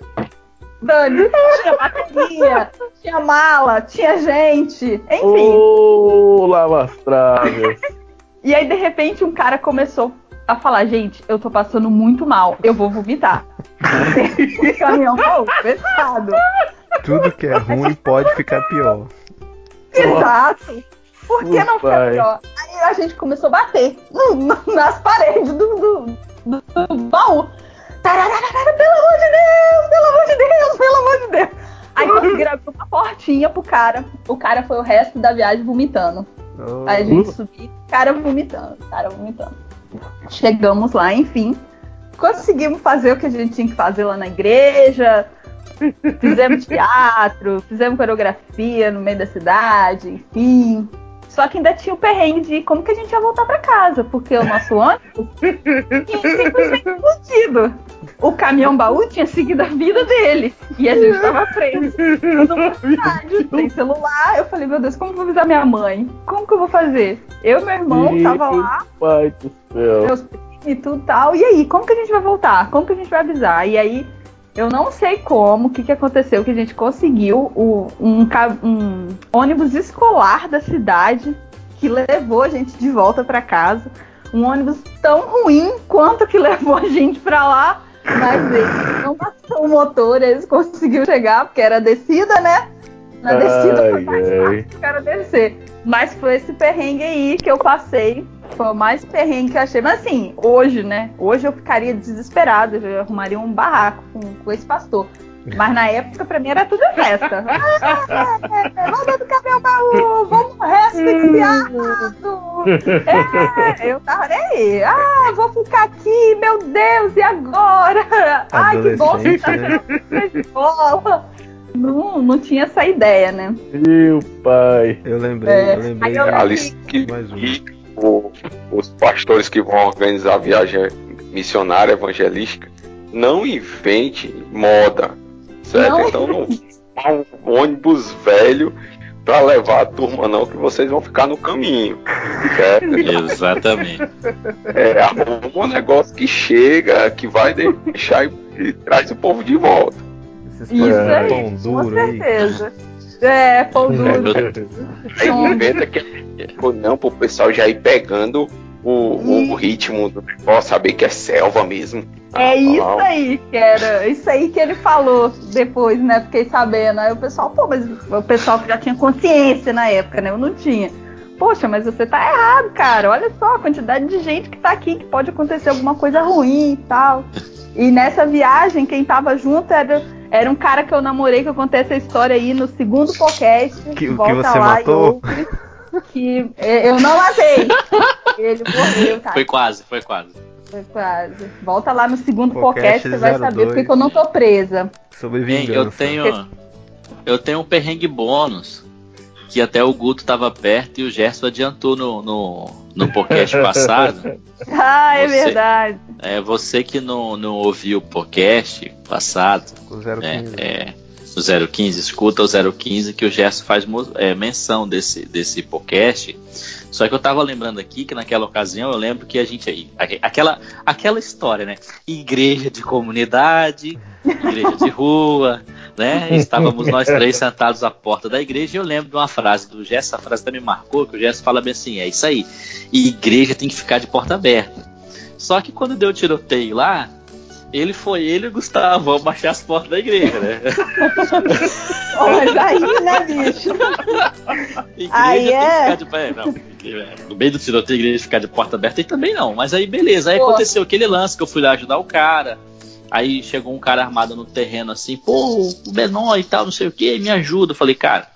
S7: Dani, tinha bateria, tinha mala, tinha gente, enfim.
S5: Ô, lava as traves. [LAUGHS]
S7: E aí, de repente, um cara começou a falar: Gente, eu tô passando muito mal, eu vou vomitar. [LAUGHS] o caminhão baú, fechado.
S2: Tudo que é ruim pode ficar pior.
S7: Exato. Por que não
S5: Pai.
S7: pior? Aí a gente começou a bater [LAUGHS] nas paredes do, do, do- do baú. Tararara, pelo amor de Deus, pelo amor de Deus, pelo amor de Deus. Aí conseguiram [LAUGHS] abrir uma portinha pro cara. O cara foi o resto da viagem vomitando.
S2: Oh,
S7: Aí a gente subiu, o cara vomitando, cara vomitando. Chegamos lá, enfim. Conseguimos fazer o que a gente tinha que fazer lá na igreja. Fizemos teatro, fizemos coreografia no meio da cidade, enfim. Só que ainda tinha o perrengue de como que a gente ia voltar pra casa, porque o nosso [LAUGHS] ônibus tinha simplesmente explodido. O caminhão baú tinha seguido a vida dele. E a gente tava preso cidade, sem celular. Eu falei, meu Deus, como eu vou avisar minha mãe? Como que eu vou fazer? Eu e meu irmão tava lá,
S5: Pai do céu.
S7: meus e tudo tal. E aí, como que a gente vai voltar? Como que a gente vai avisar? E aí, eu não sei como, o que, que aconteceu, que a gente conseguiu o- um, um ônibus escolar da cidade que levou a gente de volta pra casa. Um ônibus tão ruim quanto que [LAUGHS] levou a gente pra lá. Mas eles não passou o motor, eles conseguiram chegar, porque era descida, né? Na descida foi
S5: Ai,
S7: mais
S5: ai.
S7: fácil que era descer. Mas foi esse perrengue aí que eu passei. Foi o mais perrengue que eu achei. Mas assim, hoje, né? Hoje eu ficaria desesperada. Eu arrumaria um barraco com, com esse pastor. Mas na época, pra mim, era tudo festa. [LAUGHS] Ah, é, roda do caminhão baú, vamos resfriado. É, eu tava nem aí. Ah, vou ficar aqui, meu Deus, e agora? Ai, que bom que tá
S2: né?
S7: na escola. Não, não tinha essa ideia, né?
S5: Meu pai.
S2: Eu lembrei,
S7: É,
S2: eu lembrei
S7: aí eu
S2: de
S6: Alice, que,
S2: mais um.
S6: O- os pastores que vão organizar a viagem missionária evangelística não invente moda, certo?
S7: Não
S6: então não um ônibus velho para levar a turma não, que vocês vão ficar no caminho, certo? [LAUGHS]
S4: Exatamente.
S6: É, arruma um negócio que chega, que vai deixar e, e traz o povo de volta.
S7: Isso
S2: pão-
S7: aí, com
S2: duro aí.
S7: É, pão duro.
S6: Aí inventa que é não, pro pessoal já ir pegando o, o ritmo do negócio, saber que é selva mesmo.
S7: É isso
S6: Ah,
S7: aí que era, isso aí que ele falou depois, né? Fiquei sabendo. Aí o pessoal, pô, mas o pessoal que já tinha consciência na época, né? Eu não tinha. Poxa, mas você tá errado, cara. Olha só a quantidade de gente que tá aqui, que pode acontecer alguma coisa ruim e tal. E nessa viagem, quem tava junto era, era um cara que eu namorei, que eu contei essa história aí no segundo podcast.
S2: Que- que
S7: Volta
S2: você
S7: lá
S2: matou?
S7: ouve, Que é, eu não matei. Ele morreu, cara.
S4: Foi quase, foi quase.
S7: Foi quase. Volta lá no segundo
S2: Podcast
S7: podcast, você vai saber
S2: 02.
S7: por que que eu não tô presa.
S2: Sobre
S4: eu tenho. Eu tenho um perrengue bônus. Que até o Guto tava perto e o Gerson adiantou no, no, no podcast [LAUGHS] passado.
S7: Ah, é
S4: Você-
S7: verdade.
S4: É você que não, não ouviu o podcast passado,
S2: O
S4: né?
S2: 015.
S4: É, o 015, escuta o 015 que o Gerson faz é, menção desse, desse podcast. Só que eu tava lembrando aqui que naquela ocasião eu lembro que a gente aí, aque- aquela, aquela história, né? Igreja de comunidade, igreja de rua, né? [LAUGHS] Estávamos nós três sentados à porta da igreja e eu lembro de uma frase do Gerson, essa frase até me marcou, que o Gerson fala bem assim, é isso aí, igreja tem que ficar de porta aberta. Só que quando deu o tiroteio lá, ele foi ele e o Gustavo, vamos baixar as portas da igreja, né? [LAUGHS]
S7: Mas aí, né, bicho? [LAUGHS]
S4: igreja
S7: Aí
S4: tem
S7: é.
S4: que ficar de pé. Não, no meio do tiroteio, a igreja ficar de porta aberta e também não. Mas aí, beleza. Aí
S7: Pô.
S4: aconteceu aquele lance que eu fui lá ajudar o cara. Aí chegou um cara armado no terreno assim, pô, o menor e tal, não sei o que, me ajuda. Eu falei, cara,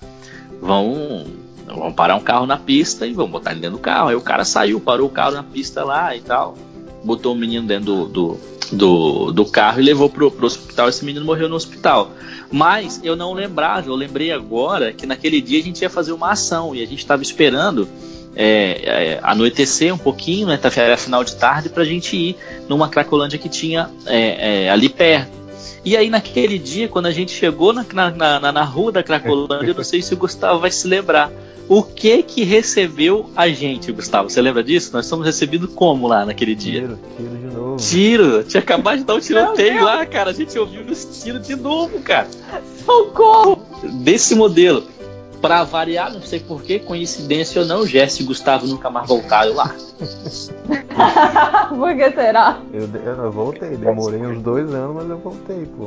S4: vamos, vamos parar um carro na pista e vamos botar ele dentro do carro. Aí o cara saiu, parou o carro na pista lá e tal, botou o menino dentro do, do, do, do carro e levou pro, pro hospital. Esse menino morreu no hospital. Mas eu não lembrava, eu lembrei agora que naquele dia a gente ia fazer uma ação e a gente estava esperando é, é, anoitecer um pouquinho, né? Era final de tarde, pra gente ir numa Cracolândia que tinha é, é, ali perto. E aí, naquele dia, quando a gente chegou na, na, na, na rua da Cracolândia, eu não sei se o Gustavo vai se lembrar. O que que recebeu a gente, Gustavo? Você lembra disso? Nós somos recebidos como lá naquele dia?
S2: Tiro, tiro de novo.
S4: Tiro! Tinha acabado de dar um tiroteio lá, cara. A gente ouviu os tiros de novo, cara.
S7: Socorro!
S4: Desse modelo. Pra variar, não sei porquê, coincidência ou não, Jesse e Gustavo nunca mais voltaram lá. [LAUGHS]
S7: Por que será?
S2: Eu, eu voltei, demorei uns dois anos, mas eu voltei, pô.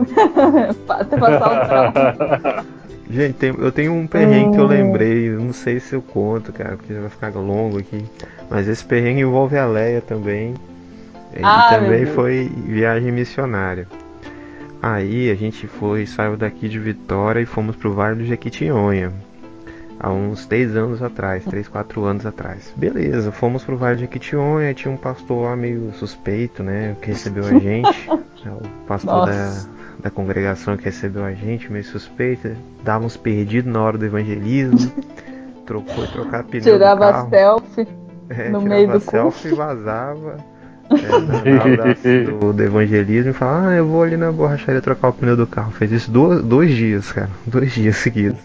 S2: [LAUGHS]
S7: Até passar o. [LAUGHS]
S2: Gente, tem- eu tenho um perrengue que eu lembrei, eu não sei se eu conto, cara, porque vai ficar longo aqui. Mas esse perrengue envolve a Leia também. E
S7: Ah,
S2: também foi viagem missionária. Aí a gente foi, saiu daqui de Vitória e fomos pro Vale do Jequitinhonha. Há uns 3 anos atrás, 3, 4 anos atrás. Beleza, fomos pro Vale do Jequitinhonha, tinha um pastor lá meio suspeito, né, que recebeu a gente. [LAUGHS] É o pastor da,
S7: Nossa.
S2: da congregação que recebeu a gente, meio suspeito. Dava uns perdidos na hora do evangelismo. [LAUGHS] Trocou trocar pneu
S7: Tirava selfie.
S2: É,
S7: no
S2: tirava
S7: meio do
S2: selfie e vazava. É, do, do evangelismo e falava, ah, eu vou ali na borracharia trocar o pneu do carro. Fez isso duas, dois dias, cara. Dois dias seguidos.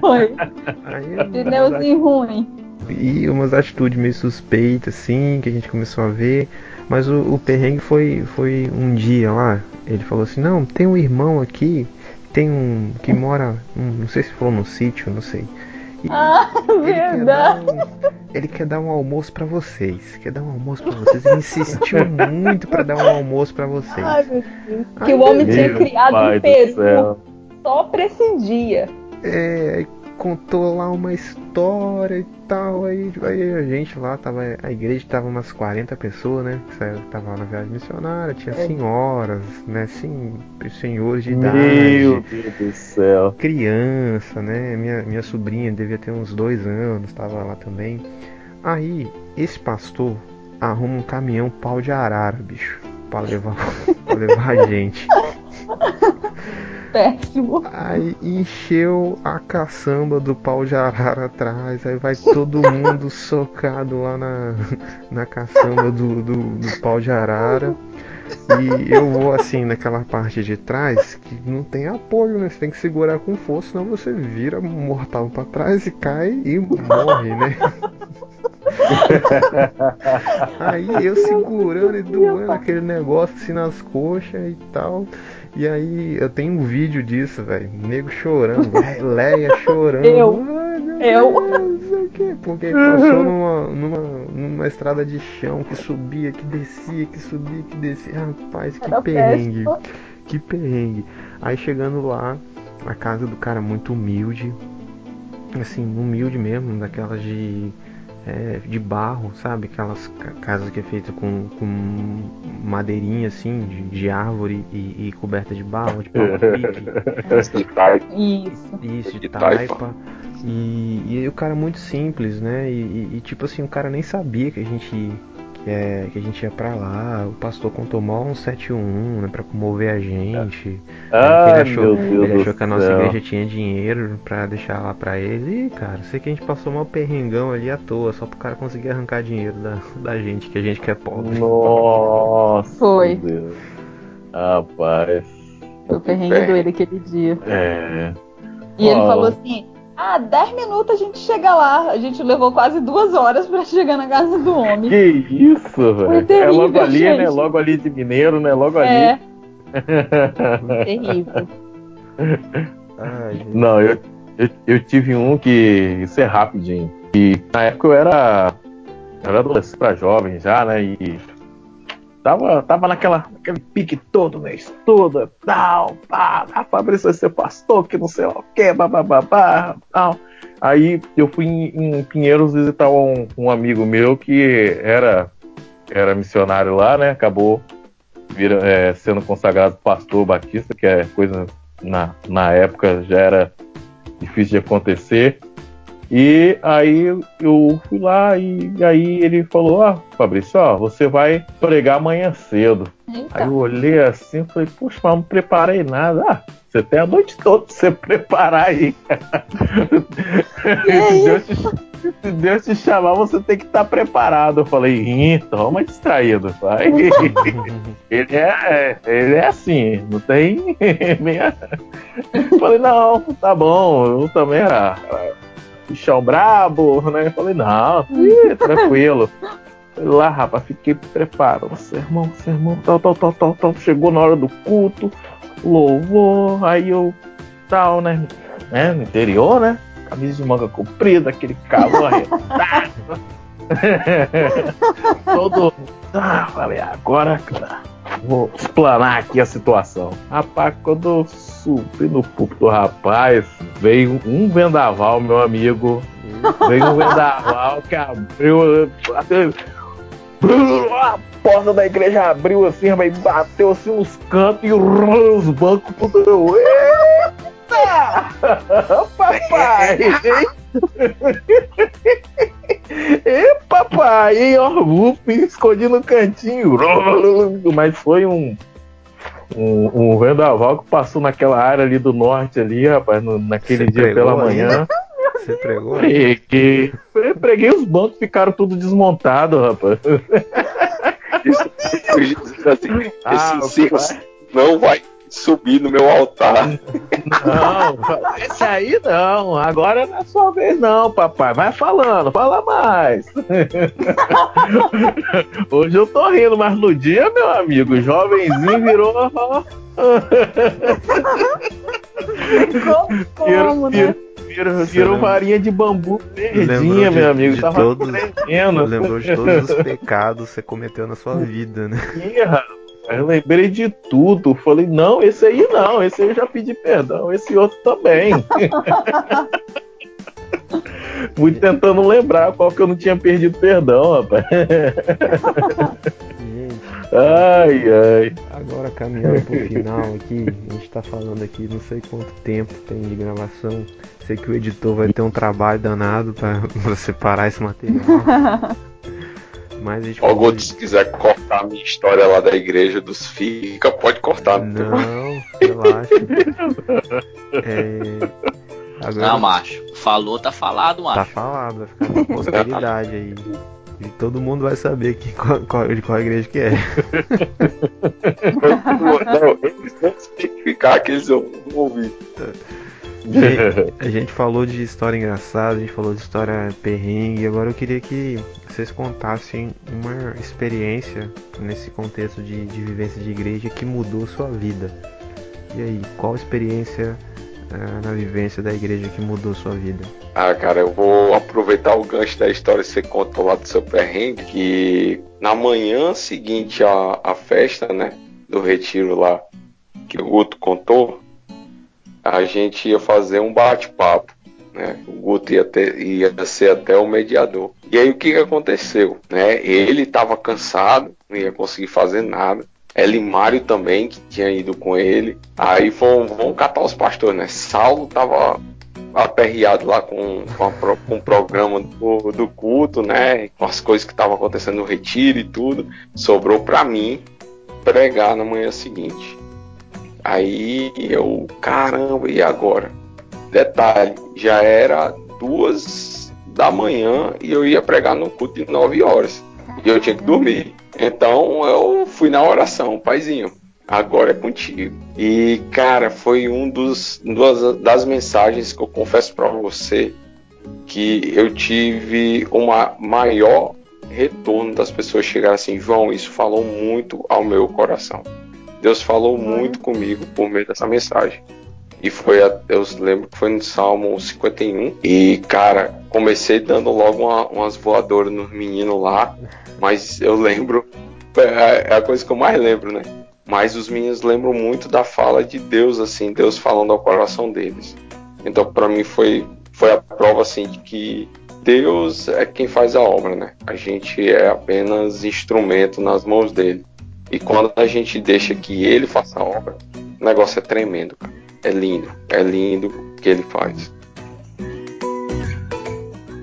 S7: Foi. Pneuzinho ruim.
S2: e umas atitudes meio suspeitas, assim, que a gente começou a ver. Mas o, o perrengue foi, foi um dia lá. Ele falou assim, não, tem um irmão aqui, tem um. que mora. um- não sei se falou no sítio, não sei.
S7: Ah, [LAUGHS]
S2: ele quer, dar
S7: verdade.
S2: um, ele quer dar um almoço pra vocês. Quer dar um almoço pra vocês. Ele insistiu [LAUGHS] muito pra dar um almoço pra vocês.
S7: Ai, meu Deus.
S2: Ai,
S7: Que o homem tinha criado um peru
S5: céu.
S7: só pra esse dia.
S2: É, contou lá uma história e tal. Aí, aí a gente lá, tava, a igreja tava umas 40 pessoas, né? Que tava lá na viagem missionária, tinha
S7: É.
S2: senhoras, né? Sim, senhores de idade.
S5: Meu Deus do céu.
S2: criança, né? Minha, minha sobrinha devia ter uns dois anos, estava lá também. Aí, esse pastor arruma um caminhão pau de arara, bicho, pra levar, [LAUGHS] pra levar a gente.
S7: Péssimo.
S2: Aí encheu a caçamba do pau de arara atrás, aí vai todo mundo [LAUGHS] socado lá na, na caçamba do, do, do pau de arara. E eu vou assim naquela parte de trás que não tem apoio, né? Você tem que segurar com força, senão você vira mortal pra trás e cai e morre, né? [LAUGHS] Aí eu segurando e doando aquele negócio assim nas coxas e tal. E aí eu tenho um vídeo disso, velho. Nego chorando, Le- [LAUGHS] Leia chorando.
S7: Eu.
S2: Meu
S7: Eu.
S2: Deus, não sei o quê. Porque passou numa, numa, numa estrada de chão que subia, que descia, que subia, que descia. Rapaz, que
S7: Era
S2: perrengue.
S7: péssimo.
S2: Que perrengue. Aí chegando lá, a casa do cara muito humilde. Assim, humilde mesmo, daquelas de. É, de barro, sabe? Aquelas ca- casas que é feita com, com madeirinha assim, de, de árvore e, e coberta de barro, [LAUGHS] de pau a pique.
S7: Isso.
S2: Isso, de
S6: De taipa.
S2: taipa. E, e o cara muito simples, né? E, e- e, tipo assim, o cara nem sabia que a gente é, que a gente ia pra lá. O pastor contou mal um 711, né? Pra comover a gente.
S5: Ah,
S2: ele achou,
S5: meu Deus
S2: ele achou que a nossa
S5: céu.
S2: igreja tinha dinheiro pra deixar lá pra ele. E, cara, sei que a gente passou mal perrengão ali à toa, só pro cara conseguir arrancar dinheiro da, da gente, que a gente que é pobre.
S5: Nossa.
S7: Foi.
S5: Deus. Rapaz.
S7: Foi o perrengue doido aquele dia.
S5: É.
S7: E ele falou assim: ah, 10 minutos a gente chega lá. A gente levou quase duas horas pra chegar na casa do homem.
S5: Que isso, velho. É logo ali, né?
S7: gente.
S5: Logo ali de Mineiro, né? Logo
S7: É,
S5: ali. [LAUGHS]
S7: terrível.
S2: Ai, gente.
S5: Não, eu, eu, eu tive um que. Isso é rapidinho. E na época eu era. Eu era adolescente pra jovem já, né? E tava, tava naquela, naquele pique todo, né? Estuda, tal, pá, a Fabrício vai ser pastor, que não sei o que, bababá, tal. Aí eu fui em, em Pinheiros visitar um, um amigo meu que era, era missionário lá, né? Acabou vira, é, sendo consagrado pastor batista, que é coisa na, na época já era difícil de acontecer. E aí eu fui lá e, aí ele falou, ó, oh, Fabrício, ó, você vai pregar amanhã cedo. Eita. Aí eu olhei assim e falei, puxa, mas não preparei nada. Ah, você tem a noite toda pra você [LAUGHS] preparar aí. aí? [LAUGHS] Deus te, se Deus te chamar, você tem que estar tá preparado. Eu falei, ih, toma distraído, pai. [LAUGHS] ele, é, ele é assim, não tem meia. Eu falei, não, tá bom, eu também era bichão brabo, né? Eu falei, não, tranquilo. Lá, rapaz, fiquei preparado. Sermão, sermão, tal, tal, tal, tal, tal. Chegou na hora do culto, louvor, aí eu tal, né? né? No interior, né? Camisa de manga comprida, aquele calor arretado. [LAUGHS] Todo. Ah, falei, agora, cara, vou explanar aqui a situação. Rapaz, quando eu subi no púlpito, rapaz, veio um vendaval, meu amigo. Veio um vendaval que abriu. A porta da igreja abriu assim, rapaz, bateu assim nos cantos e os bancos tudo. Eita! Papai! E papai, e ó, uff, escondi no cantinho. Mas foi um, um, um, vendaval que passou naquela área ali do norte ali, rapaz, no, naquele Você dia pela manhã.
S2: Você pregou?
S5: Preguei. Preguei os bancos, ficaram tudo desmontados, rapaz.
S6: Isso, assim, ah, esse não vai subir no meu altar.
S5: Não, esse aí não. Agora não é sua vez, não, papai. Vai falando, fala mais. [LAUGHS] Hoje eu tô rindo, mas no dia, meu amigo, jovenzinho virou.
S7: Como, né?
S5: Virou, virou varinha de bambu verdinha, meu amigo.
S2: De Tava todos, lembrou de todos os pecados que você cometeu na sua [LAUGHS] vida, né?
S5: Ih, eu lembrei de tudo. Falei, não, esse aí não, esse aí eu já pedi perdão, esse outro também. [LAUGHS] Fui tentando lembrar qual que eu não tinha perdido perdão, rapaz. ai, ai.
S2: Agora caminhando pro final aqui, a gente tá falando aqui, não sei quanto tempo tem de gravação. Sei que o editor vai ter um trabalho danado para separar [LAUGHS] esse material. [LAUGHS] Mas a gente
S6: Ó, se quiser cortar a minha história lá da igreja dos Fica, pode cortar.
S2: Não, relaxa. [LAUGHS] é...
S4: Agora... Não, macho. Falou, tá falado, macho.
S2: Tá falado, vai ficar uma posteridade aí. E todo mundo vai saber que, qual, qual, de qual igreja que é. [LAUGHS]
S6: não, eles vão se identificar que eles vão ouvir. [LAUGHS] [LAUGHS]
S2: A gente falou de história engraçada, a gente falou de história perrengue, agora eu queria que vocês contassem uma experiência nesse contexto de, de vivência de igreja que mudou sua vida. E aí, qual experiência uh, na vivência da igreja que mudou sua vida?
S6: Ah, cara, eu vou aproveitar o gancho da história que você contou lá do seu perrengue, que na manhã seguinte à, à festa, né, do retiro lá, que o Guto contou, a gente ia fazer um bate-papo. Né? O Guto ia, ter, ia ser até o mediador. E aí o que, que aconteceu? Né? Ele estava cansado, não ia conseguir fazer nada. Elimário também, que tinha ido com ele. Aí vão, vão catar os pastores, né? Saulo estava aperreado lá com, com, a, com o programa do, do, culto, né? Com as coisas que estavam acontecendo no retiro e tudo. Sobrou para mim pregar na manhã seguinte. Aí eu, caramba, e agora? Detalhe, já era duas da manhã e eu ia pregar no culto de nove horas. E eu tinha que dormir. Então eu fui na oração, paizinho. Agora é contigo. E cara, foi um dos duas das mensagens que eu confesso para você que eu tive uma maior retorno das pessoas chegarem assim, João, isso falou muito ao meu coração. Deus falou muito comigo por meio dessa mensagem. E foi, eu lembro que foi no Salmo 51. E, cara, comecei dando logo uma, umas voadoras nos meninos lá. Mas eu lembro é a coisa que eu mais lembro, né? Mas os meninos lembram muito da fala de Deus, assim, Deus falando ao coração deles. Então, para mim, foi, foi a prova, assim, de que Deus é quem faz a obra, né? A gente é apenas instrumento nas mãos dele. E quando a gente deixa que ele faça a obra, o negócio é tremendo, cara. É lindo, é lindo o que ele faz.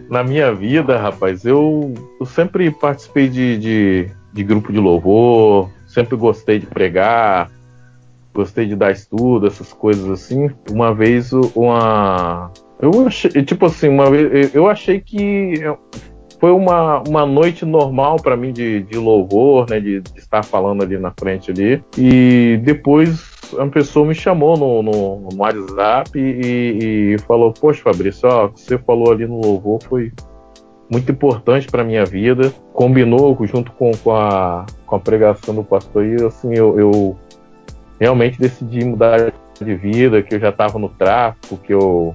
S5: Na minha vida, rapaz, eu, eu sempre participei de, de, de grupo de louvor, sempre gostei de pregar, gostei de dar estudo, essas coisas assim. Uma vez uma. Eu achei, tipo assim, uma vez eu achei que foi uma, uma noite normal para mim de, de louvor, né? De, de, estar falando ali na frente ali. E depois uma pessoa me chamou no, no, no WhatsApp e, e, falou, poxa Fabrício, ó, o que você falou ali no louvor foi muito importante para minha vida. Combinou junto com, com, a, com a pregação do pastor e assim, eu, eu realmente decidi mudar de vida, que eu já estava no tráfico, que eu,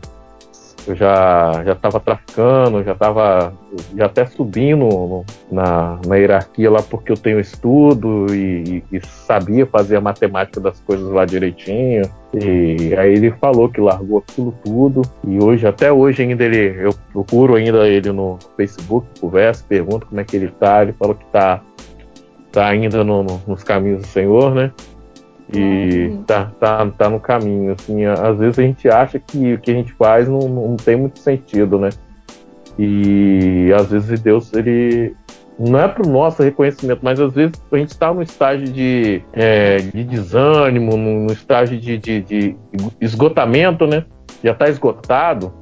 S5: eu já já estava traficando, já estava já até subindo no, na, na hierarquia lá porque eu tenho estudo e, e, sabia fazer a matemática das coisas lá direitinho. E aí ele falou que largou aquilo tudo e hoje, até hoje ainda ele, eu procuro ainda ele no Facebook, converso, pergunto como é que ele tá, ele falou que tá, tá ainda no, no, nos caminhos do Senhor, né? E tá, tá, tá no caminho, assim, às vezes a gente acha que o que a gente faz não, não tem muito sentido, né? E às vezes Deus, ele não é para o nosso reconhecimento, mas às vezes a gente está no estágio de, é, de desânimo, no, no estágio de, de, de, esgotamento, né? Já está esgotado.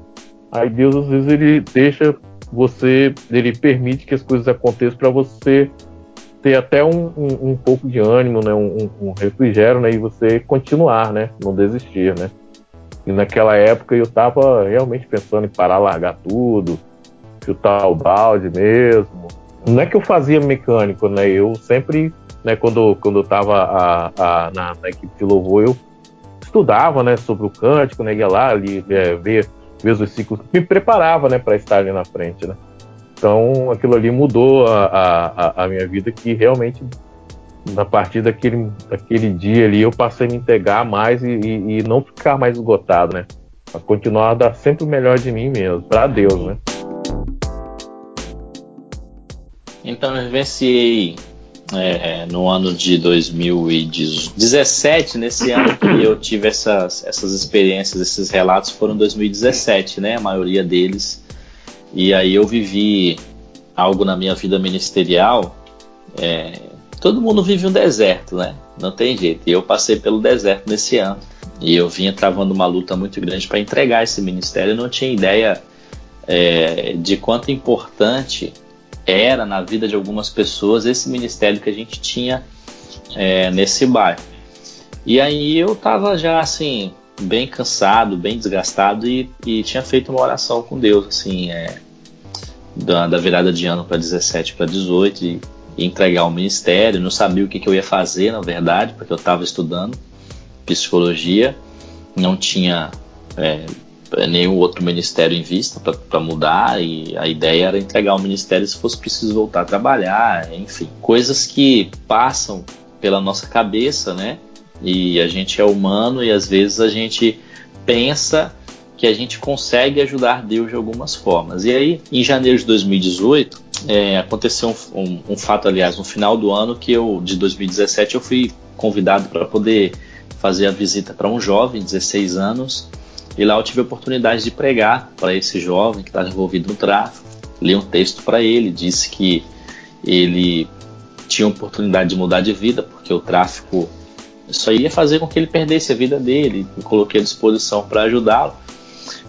S5: Aí Deus às vezes ele deixa você, ele permite que as coisas aconteçam para você ter até um, um, um, pouco de ânimo, né? Um, um, refrigério, né? E você continuar, né? Não desistir, né? E naquela época eu estava realmente pensando em parar, largar tudo, chutar o balde mesmo. Não é que eu fazia mecânico, né? Eu sempre, né? Quando, quando eu estava a, a, na, na, equipe de louvor, eu estudava, né? Sobre o cântico, né? Ia lá, ali, é, ver, os versículos, me preparava, né? Para estar ali na frente, né? Então, aquilo ali mudou a, a, a minha vida, que realmente, a partir daquele, daquele dia ali, eu passei a me integrar mais e, e, e não ficar mais esgotado, né? A continuar a dar sempre o melhor de mim mesmo, para Deus, né?
S4: Então, eu vivenciei é, no ano de 2017, nesse ano que eu tive essas, essas experiências, esses relatos foram 2017, né? A maioria deles e aí eu vivi algo na minha vida ministerial. É, todo mundo vive um deserto, né? Não tem jeito. E eu passei pelo deserto nesse ano. E eu vinha travando uma luta muito grande para entregar esse ministério. Eu não tinha ideia é, de quanto importante era na vida de algumas pessoas esse ministério que a gente tinha é, nesse bairro. E aí eu tava já assim, bem cansado, bem desgastado e, e tinha feito uma oração com Deus, assim, é, da, da, virada de ano para 17 para 18 e, e, entregar o ministério. Não sabia o que, que eu ia fazer, na verdade, porque eu estava estudando psicologia, não tinha é, nenhum outro ministério em vista para mudar e a ideia era entregar o ministério se fosse preciso voltar a trabalhar, enfim, coisas que passam pela nossa cabeça, né? E a gente é humano e às vezes a gente pensa que a gente consegue ajudar Deus de algumas formas. E aí, em janeiro de 2018, é, aconteceu um, um, um, fato, aliás, no final do ano que eu, de 2017, eu fui convidado para poder fazer a visita para um jovem, 16 anos, e lá eu tive a oportunidade de pregar para esse jovem que estava envolvido no tráfico. Li um texto para ele, disse que ele tinha oportunidade de mudar de vida, porque o tráfico só ia fazer com que ele perdesse a vida dele. Me coloquei à disposição para ajudá-lo.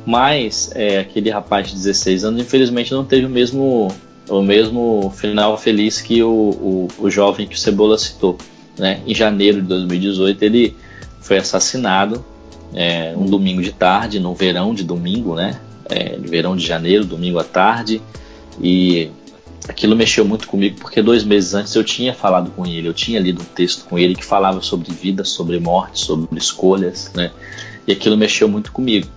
S4: Mas é, aquele rapaz de 16 anos, infelizmente, não teve o mesmo, o mesmo final feliz que o, o, o jovem que o Cebola citou. Né? Em janeiro de 2018, ele foi assassinado é, um domingo de tarde, no verão de domingo, né? É, verão de janeiro, domingo à tarde. E aquilo mexeu muito comigo porque dois meses antes eu tinha falado com ele, eu tinha lido um texto com ele que falava sobre vida, sobre morte, sobre escolhas, né? E aquilo mexeu muito comigo.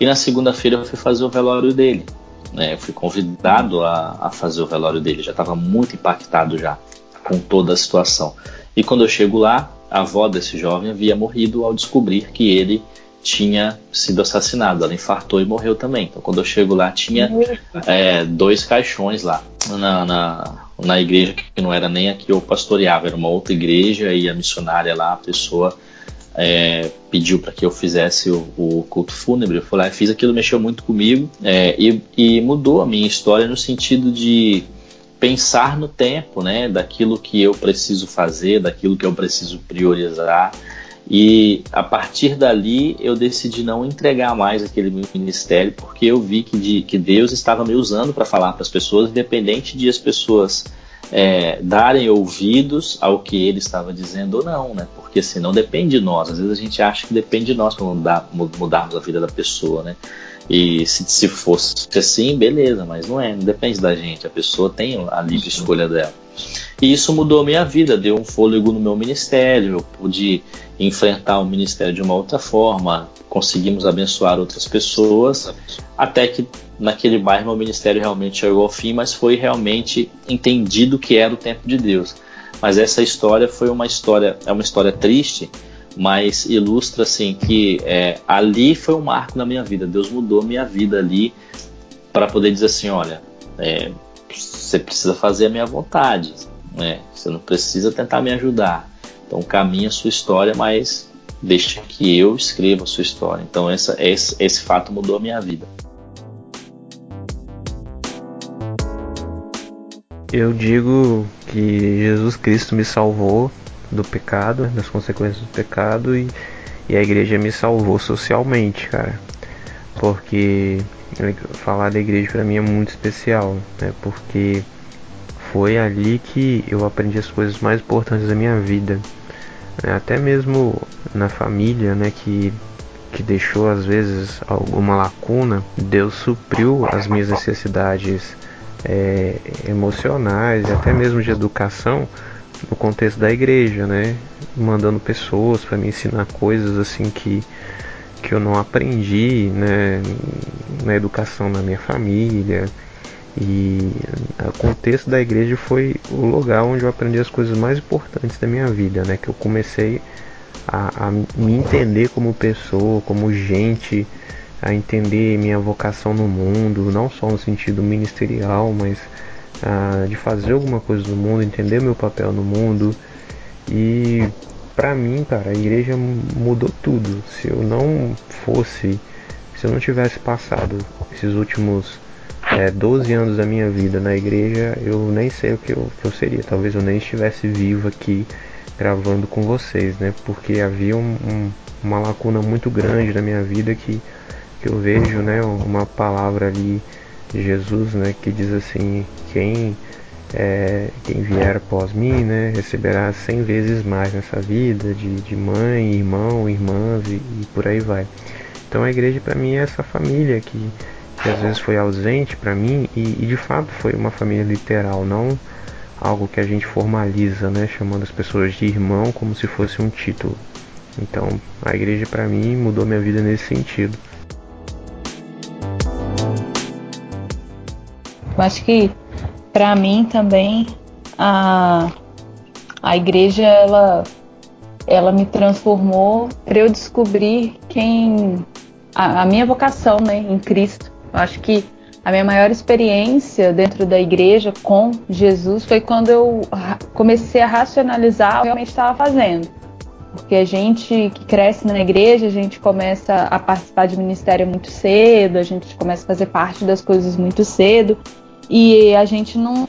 S4: E na segunda-feira eu fui fazer o velório dele. Né? Eu fui convidado a, a fazer o velório dele, já estava muito impactado já. com toda a situação. E quando eu chego lá, a avó desse jovem havia morrido ao descobrir que ele tinha sido assassinado. Ela infartou e morreu também. Então, quando eu chego lá, tinha é, dois caixões lá na, na, na, igreja que não era nem a que eu pastoreava, era uma outra igreja e a missionária lá, a pessoa é, pediu para que eu fizesse o, o, culto fúnebre. Eu falei, ah, fiz aquilo, mexeu muito comigo é, e, e mudou a minha história no sentido de pensar no tempo, né, daquilo que eu preciso fazer, daquilo que eu preciso priorizar. E a partir dali eu decidi não entregar mais aquele meu ministério, porque eu vi que, de, que Deus estava me usando para falar para as pessoas, independente de as pessoas é, darem ouvidos ao que ele estava dizendo ou não, né? Porque assim, não depende de nós. Às vezes a gente acha que depende de nós para mudar, mudarmos a vida da pessoa, né? E se, se fosse assim, beleza, mas não é, não depende da gente. A pessoa tem a livre escolha dela. E isso mudou a minha vida, deu um fôlego no meu ministério, eu pude enfrentar o ministério de uma outra forma, conseguimos abençoar outras pessoas, até que naquele bairro meu ministério realmente chegou ao fim, mas foi realmente entendido que era o tempo de Deus. Mas essa história foi uma história, é uma história triste, mas ilustra assim que é, ali foi um marco na minha vida. Deus mudou minha vida ali para poder dizer assim, olha, é, você precisa fazer a minha vontade, né? Você não precisa tentar me ajudar. Então caminha a sua história, mas deixa que eu escreva a sua história. Então essa, esse, esse fato mudou a minha vida.
S2: Eu digo que Jesus Cristo me salvou do pecado, das consequências do pecado e, e a igreja me salvou socialmente, cara. Porque falar da igreja para mim é muito especial, né? Porque foi ali que eu aprendi as coisas mais importantes da minha vida. Né? Até mesmo na família, né? Que, que deixou às vezes alguma lacuna, Deus supriu as minhas necessidades é, emocionais até mesmo de educação no contexto da igreja, né? Mandando pessoas para me ensinar coisas assim que que eu não aprendi, né, na educação na minha família. E o contexto da igreja foi o lugar onde eu aprendi as coisas mais importantes da minha vida, né? Que eu comecei a, a me entender como pessoa, como gente, a entender minha vocação no mundo, não só no sentido ministerial, mas de fazer alguma coisa no mundo, entender meu papel no mundo. E para mim, cara, a igreja mudou tudo. Se eu não fosse, se eu não tivesse passado esses últimos é, 12 anos da minha vida na igreja, eu nem sei o que eu, que eu seria. Talvez eu nem estivesse vivo aqui gravando com vocês, né? Porque havia um, um, uma lacuna muito grande na minha vida que, que eu vejo, né? Uma palavra ali Jesus, né? Que diz assim: quem é, quem vier após mim, né, receberá cem vezes mais nessa vida de, de mãe, irmão, irmãs e, e por aí vai. Então a igreja para mim é essa família que, que às vezes foi ausente para mim e, e, de fato foi uma família literal, não algo que a gente formaliza, né, chamando as pessoas de irmão como se fosse um título. Então a igreja para mim mudou minha vida nesse sentido.
S7: Eu acho que para mim também a, a igreja ela, ela me transformou para eu descobrir quem a, a, minha vocação né, em Cristo. Eu acho que a minha maior experiência dentro da igreja com Jesus foi quando eu comecei a racionalizar o que eu realmente estava fazendo. Porque a gente que cresce na igreja, a gente começa a participar de ministério muito cedo, a gente começa a fazer parte das coisas muito cedo e a gente não,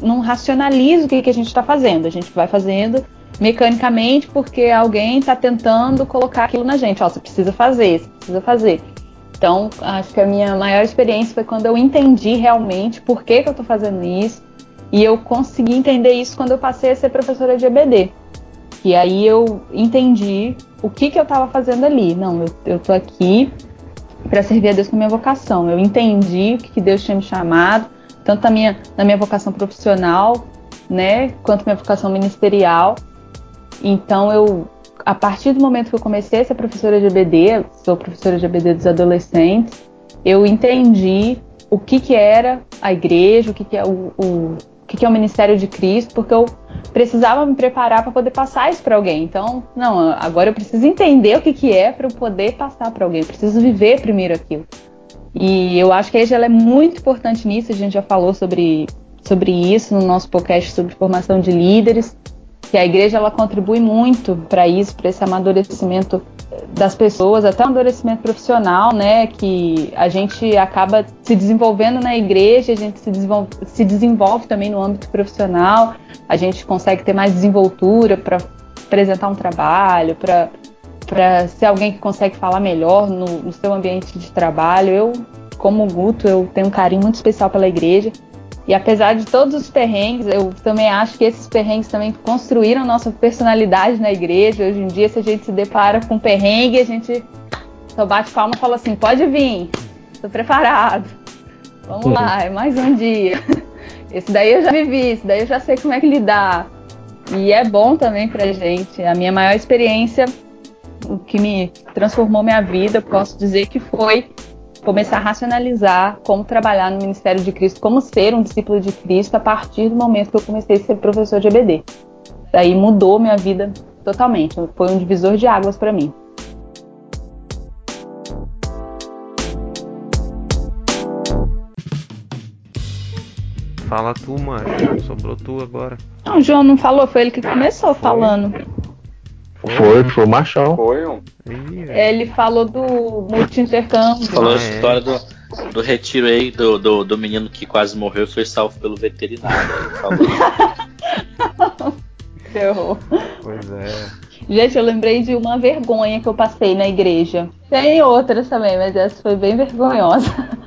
S7: não racionaliza o que, que a gente está fazendo. A gente vai fazendo mecanicamente porque alguém está tentando colocar aquilo na gente. Ó, você precisa fazer, você precisa fazer. Então, acho que a minha maior experiência foi quando eu entendi realmente por que, que eu estou fazendo isso. E eu consegui entender isso quando eu passei a ser professora de EBD. E aí eu entendi o que, que eu estava fazendo ali. Não, eu, estou aqui para servir a Deus com a minha vocação. Eu entendi o que, que Deus tinha me chamado tanto na minha, na minha vocação profissional, né, quanto minha vocação ministerial. Então eu, a partir do momento que eu comecei a ser professora de EBD, sou professora de EBD dos adolescentes, eu entendi o que que era a igreja, o que que é o, o, o que que é o ministério de Cristo, porque eu precisava me preparar para poder passar isso para alguém. Então, não, agora eu preciso entender o que, que é para eu poder passar para alguém. Eu preciso viver primeiro aquilo. E eu acho que a igreja é muito importante nisso. A gente já falou sobre, sobre isso no nosso podcast sobre formação de líderes que a igreja ela contribui muito para isso, para esse amadurecimento das pessoas, até um amadurecimento profissional, né? Que a gente acaba se desenvolvendo na igreja, a gente se desenvolve, se desenvolve também no âmbito profissional, a gente consegue ter mais desenvoltura para apresentar um trabalho, para para ser alguém que consegue falar melhor no, no seu ambiente de trabalho. Eu, como Guto, eu tenho um carinho muito especial pela igreja. E apesar de todos os perrengues, eu também acho que esses perrengues também construíram nossa personalidade na igreja. Hoje em dia, se a gente se depara com perrengue, a gente só bate palma e fala assim: pode vir, estou preparado. Vamos lá, é mais um dia. [LAUGHS] Esse daí eu já vivi, esse daí eu já sei como é que lidar. E é bom também pra gente. A minha maior experiência, o que me transformou minha vida, posso dizer que foi começar a racionalizar como trabalhar no Ministério de Cristo, como ser um discípulo de Cristo a partir do momento que eu comecei a ser professor de EBD. Daí mudou minha vida totalmente, foi um divisor de águas para mim.
S2: Fala tu, macho. Sobrou tu agora.
S7: Não, o João não falou, foi ele que começou foi. falando.
S5: Foi, foi o machão.
S6: Foi, um.
S7: Ele falou do multi-intercâmbio.
S4: Falou ah, a história é. do, do retiro aí do, do, do, menino que quase morreu e foi salvo pelo veterinário. [LAUGHS]
S7: Ferrou.
S2: Pois é.
S7: Gente, eu lembrei de uma vergonha que eu passei na igreja. Tem outras também, mas essa foi bem vergonhosa. [LAUGHS]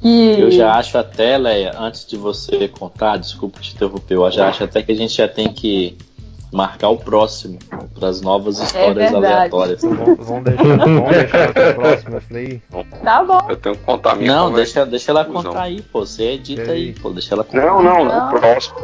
S4: Que... Eu já acho até, Leia, antes de você contar, desculpa te interromper, eu já acho até que a gente já tem que marcar o próximo para as novas é histórias é aleatórias.
S2: Vamos deixar, vamos deixar para o próximo essa daí?
S7: Tá bom.
S6: Eu tenho que contar a minha
S4: Não, deixa, deixa ela contar aí, pô. Você edita aí, pô. Deixa ela contar.
S6: Não, não, não. o próximo.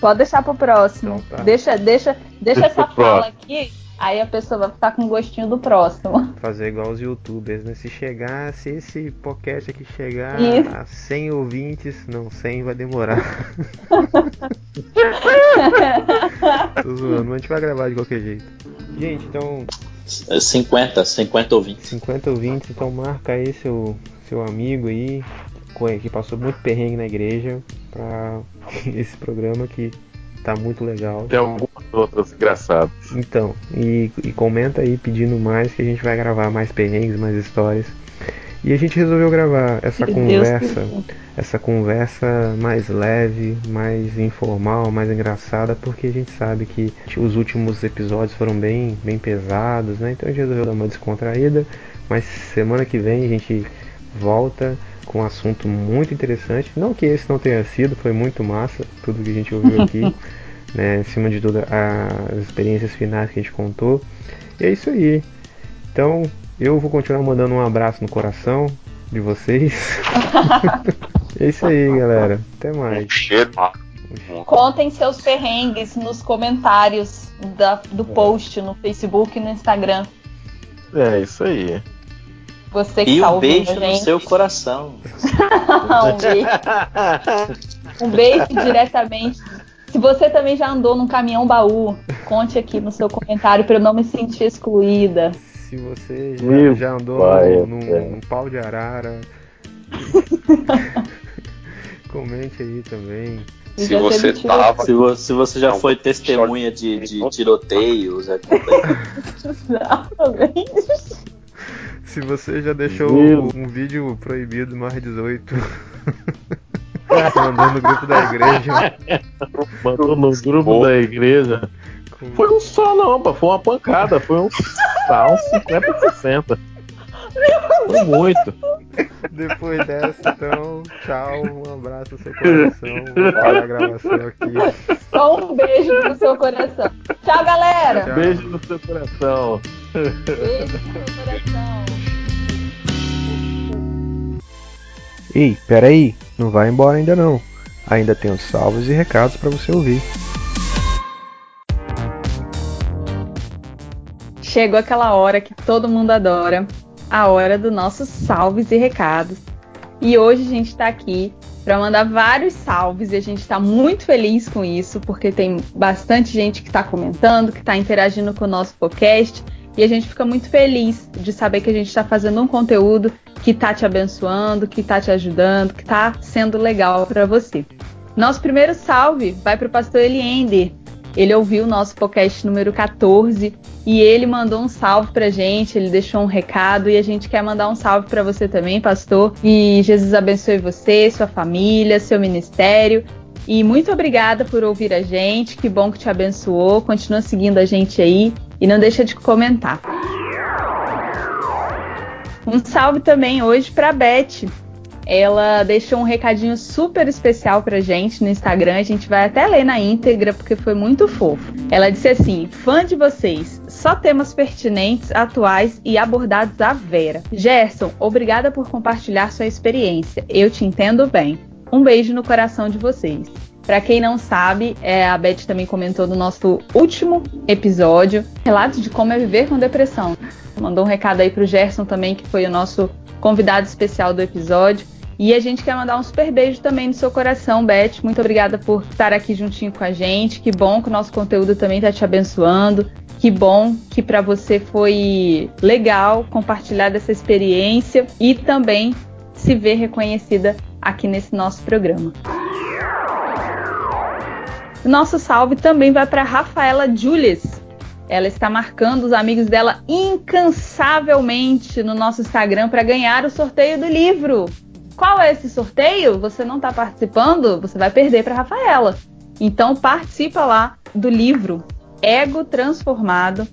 S7: Pode deixar pro próximo. Então, tá. Deixa, deixa, deixa essa fala aqui Aí a pessoa vai ficar com gostinho do próximo. [LAUGHS]
S2: Fazer igual os youtubers, né? Se chegar, se esse podcast aqui chegar
S7: Isso.
S2: a 100 ouvintes, não, 100 vai demorar. [LAUGHS] Tô zoando, mas a gente vai gravar de qualquer jeito. Gente, então.
S4: 50, 50 ouvintes.
S2: 50 ouvintes, então marca aí seu, seu amigo aí, que passou muito perrengue na igreja, pra [LAUGHS] esse programa que tá muito legal.
S5: Tem algumas outras engraçadas.
S2: Então, e, e, comenta aí pedindo mais que a gente vai gravar mais perrengues, mais histórias. E a gente resolveu gravar essa Meu conversa, Deus essa conversa mais leve, mais informal, mais engraçada, porque a gente sabe que os últimos episódios foram bem, bem pesados, né? Então a gente resolveu dar uma descontraída, mas semana que vem a gente volta com um assunto muito interessante. Não que esse não tenha sido, foi muito massa tudo que a gente ouviu aqui. [LAUGHS] né, acima de tudo as experiências finais que a gente contou. E é isso aí. Então eu vou continuar mandando um abraço no coração de vocês. [LAUGHS] é isso aí, galera. Até mais.
S7: Contem seus perrengues nos comentários da, do post no Facebook e no Instagram.
S5: É isso aí.
S7: Você que
S4: e
S7: tá
S4: um beijo
S7: no gente.
S4: seu coração. [LAUGHS]
S7: um, beijo. um beijo diretamente. Se você também já andou num caminhão baú, conte aqui no seu comentário para eu não me sentir excluída.
S2: Se você já, já andou pai, num, num pau de arara, [LAUGHS] comente aí também.
S6: Se você tava.
S4: Se, se você já foi testemunha de, de tiroteios, é [LAUGHS]
S7: Exatamente.
S2: Se você já deixou um, um vídeo proibido mais [LAUGHS] 18. Mandou no grupo da igreja.
S5: Mandou no grupo da igreja. Foi um só não, pá. Foi uma pancada. Foi um, tá, uns 50, 60. Foi muito.
S2: Depois dessa, então, tchau, um abraço no seu coração. Vou parar a gravação aqui.
S7: Só um beijo no seu coração. Tchau, galera.
S5: Tchau. Beijo no seu coração.
S7: Beijo no seu coração.
S2: Ei, peraí, não vai embora ainda não. Ainda tem os salvos e recados para você ouvir.
S7: Chegou aquela hora que todo mundo adora, a hora dos nossos salves e recados. E hoje a gente está aqui para mandar vários salves e a gente está muito feliz com isso, porque tem bastante gente que está comentando, que está interagindo com o nosso podcast. E a gente fica muito feliz de saber que a gente está fazendo um conteúdo que está te abençoando, que está te ajudando, que está sendo legal para você. Nosso primeiro salve vai para o pastor Eliender. Ele ouviu o nosso podcast número 14 e ele mandou um salve pra gente, ele deixou um recado e a gente quer mandar um salve para você também, pastor. E Jesus abençoe você, sua família, seu ministério. E muito obrigada por ouvir a gente, que bom que te abençoou. Continua seguindo a gente aí e não deixa de comentar. Um salve também hoje para Beth. Ela deixou um recadinho super especial pra gente no Instagram. A gente vai até ler na íntegra porque foi muito fofo. Ela disse assim: fã de vocês, só temas pertinentes, atuais e abordados à vera. Gerson, obrigada por compartilhar sua experiência. Eu te entendo bem. Um beijo no coração de vocês. Para quem não sabe, é, a Beth também comentou no nosso último episódio, relatos de como é viver com depressão. Mandou um recado aí pro Gerson também, que foi o nosso convidado especial do episódio. E a gente quer mandar um super beijo também no seu coração, Beth. Muito obrigada por estar aqui juntinho com a gente. Que bom que o nosso conteúdo também está te abençoando. Que bom que para você foi legal compartilhar dessa experiência e também se ver reconhecida aqui nesse nosso programa. Nosso salve também vai para Rafaela Julius. Ela está marcando os amigos dela incansavelmente no nosso Instagram para ganhar o sorteio do livro. Qual é esse sorteio? Você não está participando? Você vai perder para Rafaela. Então participa lá do livro Ego Transformado.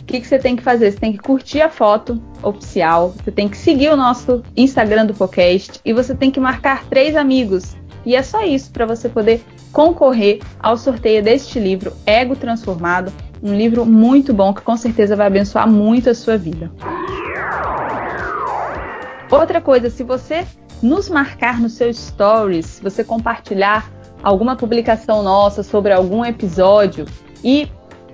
S7: O que, que você tem que fazer? Você tem que curtir a foto oficial, você tem que seguir o nosso Instagram do podcast e você tem que marcar três amigos. E é só isso para você poder concorrer ao sorteio deste livro Ego Transformado, um livro muito bom que com certeza vai abençoar muito a sua vida. Outra coisa, se você nos marcar no seu stories, você compartilhar alguma publicação nossa sobre algum episódio e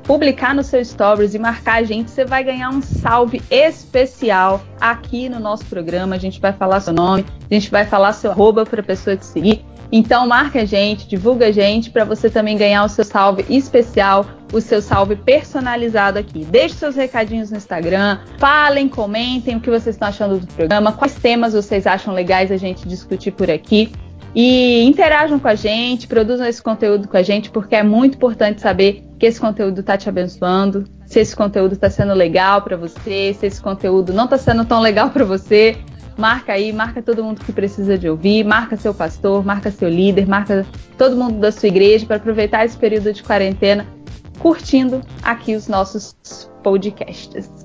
S7: publicar no seu stories e marcar a gente, você vai ganhar um salve especial aqui no nosso programa. A gente vai falar seu nome, a gente vai falar seu arroba para a pessoa te seguir. Então marca a gente, divulga a gente para você também ganhar o seu salve especial, o seu salve personalizado aqui. Deixe seus recadinhos no Instagram, falem, comentem o que vocês estão achando do programa, quais temas vocês acham legais a gente discutir por aqui. E interajam com a gente, produzam esse conteúdo com a gente, porque é muito importante saber que esse conteúdo está te abençoando, se esse conteúdo está sendo legal para você, se esse conteúdo não está sendo tão legal para você. Marca aí, marca todo mundo que precisa de ouvir, marca seu pastor, marca seu líder, marca todo mundo da sua igreja para aproveitar esse período de quarentena curtindo aqui os nossos podcasts.